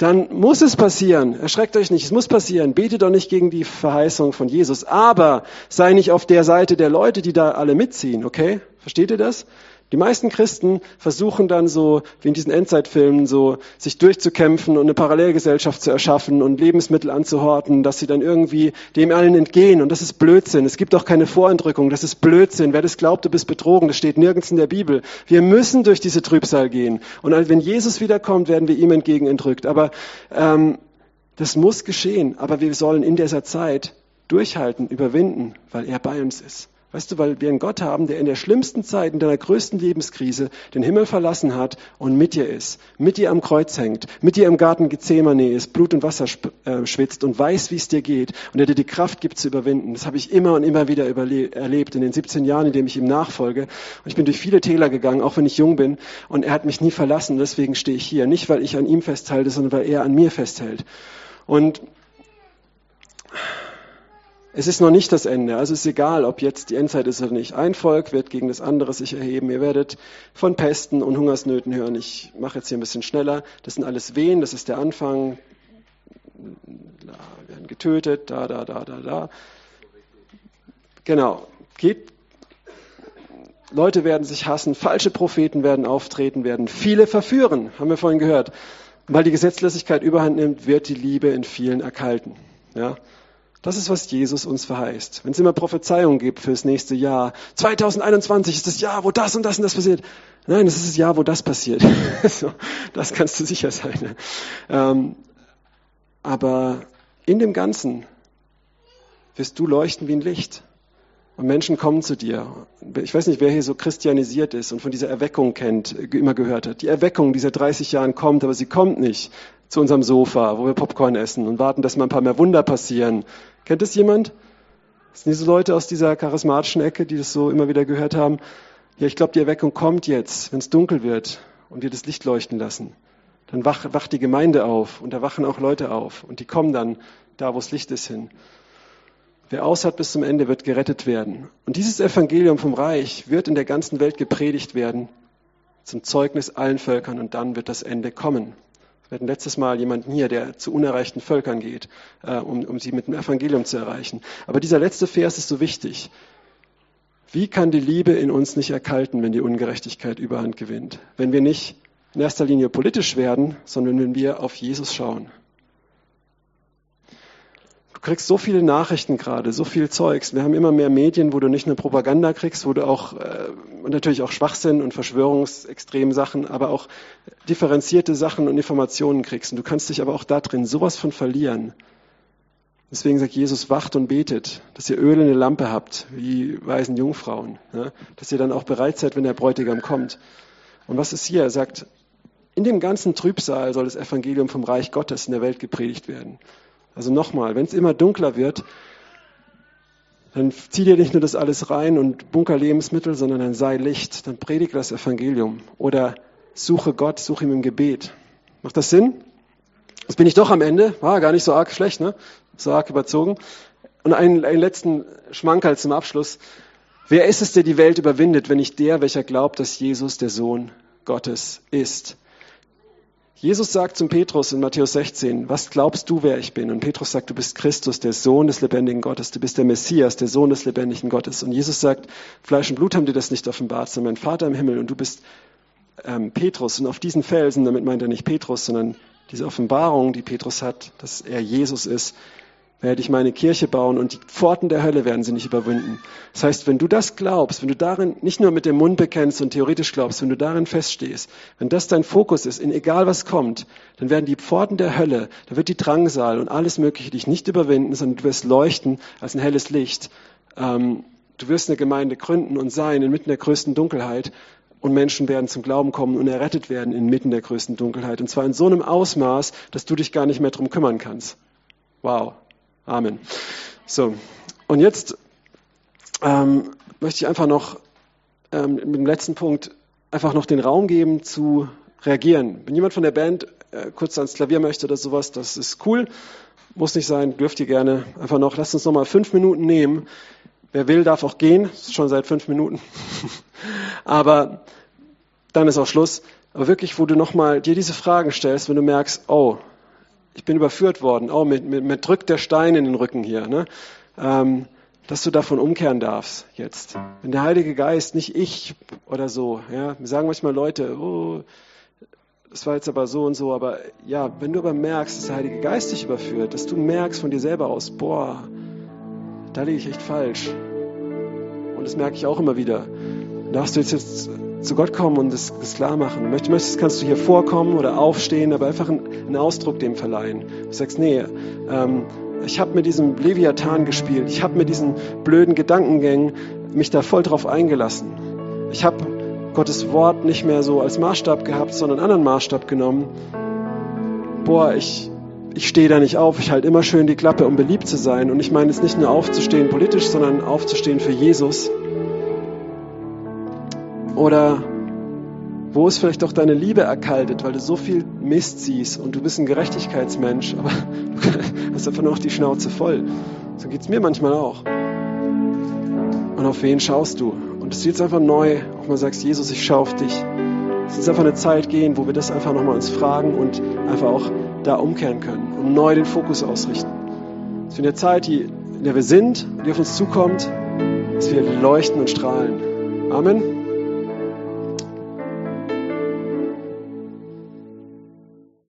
Speaker 1: dann muss es passieren. Erschreckt euch nicht, es muss passieren. Betet doch nicht gegen die Verheißung von Jesus. Aber sei nicht auf der Seite der Leute, die da alle mitziehen, okay? Versteht ihr das? Die meisten Christen versuchen dann so, wie in diesen Endzeitfilmen, so, sich durchzukämpfen und eine Parallelgesellschaft zu erschaffen und Lebensmittel anzuhorten, dass sie dann irgendwie dem allen entgehen. Und das ist Blödsinn. Es gibt auch keine Vorentrückung. Das ist Blödsinn. Wer das glaubt, du bist betrogen. Das steht nirgends in der Bibel. Wir müssen durch diese Trübsal gehen. Und wenn Jesus wiederkommt, werden wir ihm entgegen entrückt. Aber ähm, das muss geschehen. Aber wir sollen in dieser Zeit durchhalten, überwinden, weil er bei uns ist. Weißt du, weil wir einen Gott haben, der in der schlimmsten Zeit, in deiner größten Lebenskrise, den Himmel verlassen hat und mit dir ist, mit dir am Kreuz hängt, mit dir im Garten Gethsemane ist, Blut und Wasser äh, schwitzt und weiß, wie es dir geht und der dir die Kraft gibt zu überwinden. Das habe ich immer und immer wieder erlebt in den 17 Jahren, in denen ich ihm nachfolge. Und ich bin durch viele Täler gegangen, auch wenn ich jung bin. Und er hat mich nie verlassen. Deswegen stehe ich hier. Nicht, weil ich an ihm festhalte, sondern weil er an mir festhält. Und es ist noch nicht das Ende. Also es ist egal, ob jetzt die Endzeit ist oder nicht. Ein Volk wird gegen das andere sich erheben. Ihr werdet von Pesten und Hungersnöten hören. Ich mache jetzt hier ein bisschen schneller. Das sind alles Wehen, das ist der Anfang. Da werden getötet, da, da, da, da, da. Genau. Geht. Leute werden sich hassen, falsche Propheten werden auftreten, werden viele verführen, haben wir vorhin gehört. Weil die Gesetzlosigkeit überhand nimmt, wird die Liebe in vielen erkalten. Ja? Das ist, was Jesus uns verheißt. Wenn es immer Prophezeiungen gibt fürs nächste Jahr, 2021 ist das Jahr, wo das und das und das passiert. Nein, es ist das Jahr, wo das passiert. <laughs> das kannst du sicher sein. Ähm, aber in dem Ganzen wirst du leuchten wie ein Licht. Und Menschen kommen zu dir. Ich weiß nicht, wer hier so christianisiert ist und von dieser Erweckung kennt, immer gehört hat. Die Erweckung, die seit 30 Jahren kommt, aber sie kommt nicht zu unserem Sofa, wo wir Popcorn essen und warten, dass mal ein paar mehr Wunder passieren. Kennt das jemand? Das sind diese Leute aus dieser charismatischen Ecke, die das so immer wieder gehört haben. Ja, ich glaube, die Erweckung kommt jetzt, wenn es dunkel wird und wir das Licht leuchten lassen. dann wach, wacht die Gemeinde auf und da wachen auch Leute auf und die kommen dann da, wo es Licht ist, hin. Wer aushat bis zum Ende, wird gerettet werden. Und dieses Evangelium vom Reich wird in der ganzen Welt gepredigt werden, zum Zeugnis allen Völkern und dann wird das Ende kommen. Wir hatten letztes Mal jemanden hier, der zu unerreichten Völkern geht, äh, um, um sie mit dem Evangelium zu erreichen. Aber dieser letzte Vers ist so wichtig. Wie kann die Liebe in uns nicht erkalten, wenn die Ungerechtigkeit überhand gewinnt? Wenn wir nicht in erster Linie politisch werden, sondern wenn wir auf Jesus schauen. Du kriegst so viele Nachrichten gerade, so viel Zeugs. Wir haben immer mehr Medien, wo du nicht nur Propaganda kriegst, wo du auch äh, natürlich auch Schwachsinn und Verschwörungsextrem Sachen, aber auch differenzierte Sachen und Informationen kriegst. Und du kannst dich aber auch da drin sowas von verlieren. Deswegen sagt Jesus, wacht und betet, dass ihr Öl in der Lampe habt, wie weisen Jungfrauen, ja? dass ihr dann auch bereit seid, wenn der Bräutigam kommt. Und was ist hier? Er sagt, in dem ganzen Trübsal soll das Evangelium vom Reich Gottes in der Welt gepredigt werden. Also nochmal, wenn es immer dunkler wird, dann zieh dir nicht nur das alles rein und bunker Lebensmittel, sondern dann sei Licht, dann predige das Evangelium oder suche Gott, suche ihm im Gebet. Macht das Sinn? Jetzt bin ich doch am Ende, war gar nicht so arg schlecht, ne? so arg überzogen. Und einen, einen letzten Schmankerl zum Abschluss. Wer ist es, der die Welt überwindet, wenn nicht der, welcher glaubt, dass Jesus der Sohn Gottes ist? Jesus sagt zum Petrus in Matthäus 16, was glaubst du, wer ich bin? Und Petrus sagt, du bist Christus, der Sohn des lebendigen Gottes, du bist der Messias, der Sohn des lebendigen Gottes. Und Jesus sagt, Fleisch und Blut haben dir das nicht offenbart, sondern mein Vater im Himmel und du bist ähm, Petrus. Und auf diesen Felsen, damit meint er nicht Petrus, sondern diese Offenbarung, die Petrus hat, dass er Jesus ist, werde ich meine Kirche bauen und die Pforten der Hölle werden sie nicht überwinden. Das heißt, wenn du das glaubst, wenn du darin nicht nur mit dem Mund bekennst und theoretisch glaubst, wenn du darin feststehst, wenn das dein Fokus ist, in egal was kommt, dann werden die Pforten der Hölle, da wird die Drangsal und alles Mögliche dich nicht überwinden, sondern du wirst leuchten als ein helles Licht. Ähm, du wirst eine Gemeinde gründen und sein inmitten der größten Dunkelheit und Menschen werden zum Glauben kommen und errettet werden inmitten der größten Dunkelheit. Und zwar in so einem Ausmaß, dass du dich gar nicht mehr drum kümmern kannst. Wow. Amen. So, und jetzt ähm, möchte ich einfach noch ähm, mit dem letzten Punkt einfach noch den Raum geben zu reagieren. Wenn jemand von der Band äh, kurz ans Klavier möchte oder sowas, das ist cool. Muss nicht sein, dürft ihr gerne. Einfach noch, lasst uns noch mal fünf Minuten nehmen. Wer will, darf auch gehen. Schon seit fünf Minuten. <laughs> Aber dann ist auch Schluss. Aber wirklich, wo du noch mal dir diese Fragen stellst, wenn du merkst, oh, ich bin überführt worden, oh, mir, mir, mir drückt der Stein in den Rücken hier, ne? ähm, dass du davon umkehren darfst jetzt. Wenn der Heilige Geist, nicht ich oder so, ja, mir sagen manchmal Leute, oh, das war jetzt aber so und so, aber ja, wenn du aber merkst, dass der Heilige Geist dich überführt, dass du merkst von dir selber aus, boah, da liege ich echt falsch. Und das merke ich auch immer wieder. Darfst du jetzt, jetzt zu Gott kommen und das, das klar machen. Möchtest, kannst du hier vorkommen oder aufstehen, aber einfach einen, Ausdruck dem verleihen. Du sagst, nee, ähm, ich habe mit diesem Leviathan gespielt, ich habe mit diesen blöden Gedankengängen mich da voll drauf eingelassen. Ich habe Gottes Wort nicht mehr so als Maßstab gehabt, sondern einen anderen Maßstab genommen. Boah, ich, ich stehe da nicht auf, ich halte immer schön die Klappe, um beliebt zu sein. Und ich meine jetzt nicht nur aufzustehen politisch, sondern aufzustehen für Jesus. Oder wo ist vielleicht auch deine Liebe erkaltet, weil du so viel Mist siehst und du bist ein Gerechtigkeitsmensch, <laughs> aber du hast einfach nur noch die Schnauze voll. So geht es mir manchmal auch. Und auf wen schaust du? Und es wird einfach neu, auch mal sagst, Jesus, ich schaue auf dich. Es wird einfach eine Zeit gehen, wo wir das einfach nochmal uns fragen und einfach auch da umkehren können und neu den Fokus ausrichten. Es wird eine Zeit, die, in der wir sind, die auf uns zukommt, dass wir leuchten und strahlen. Amen.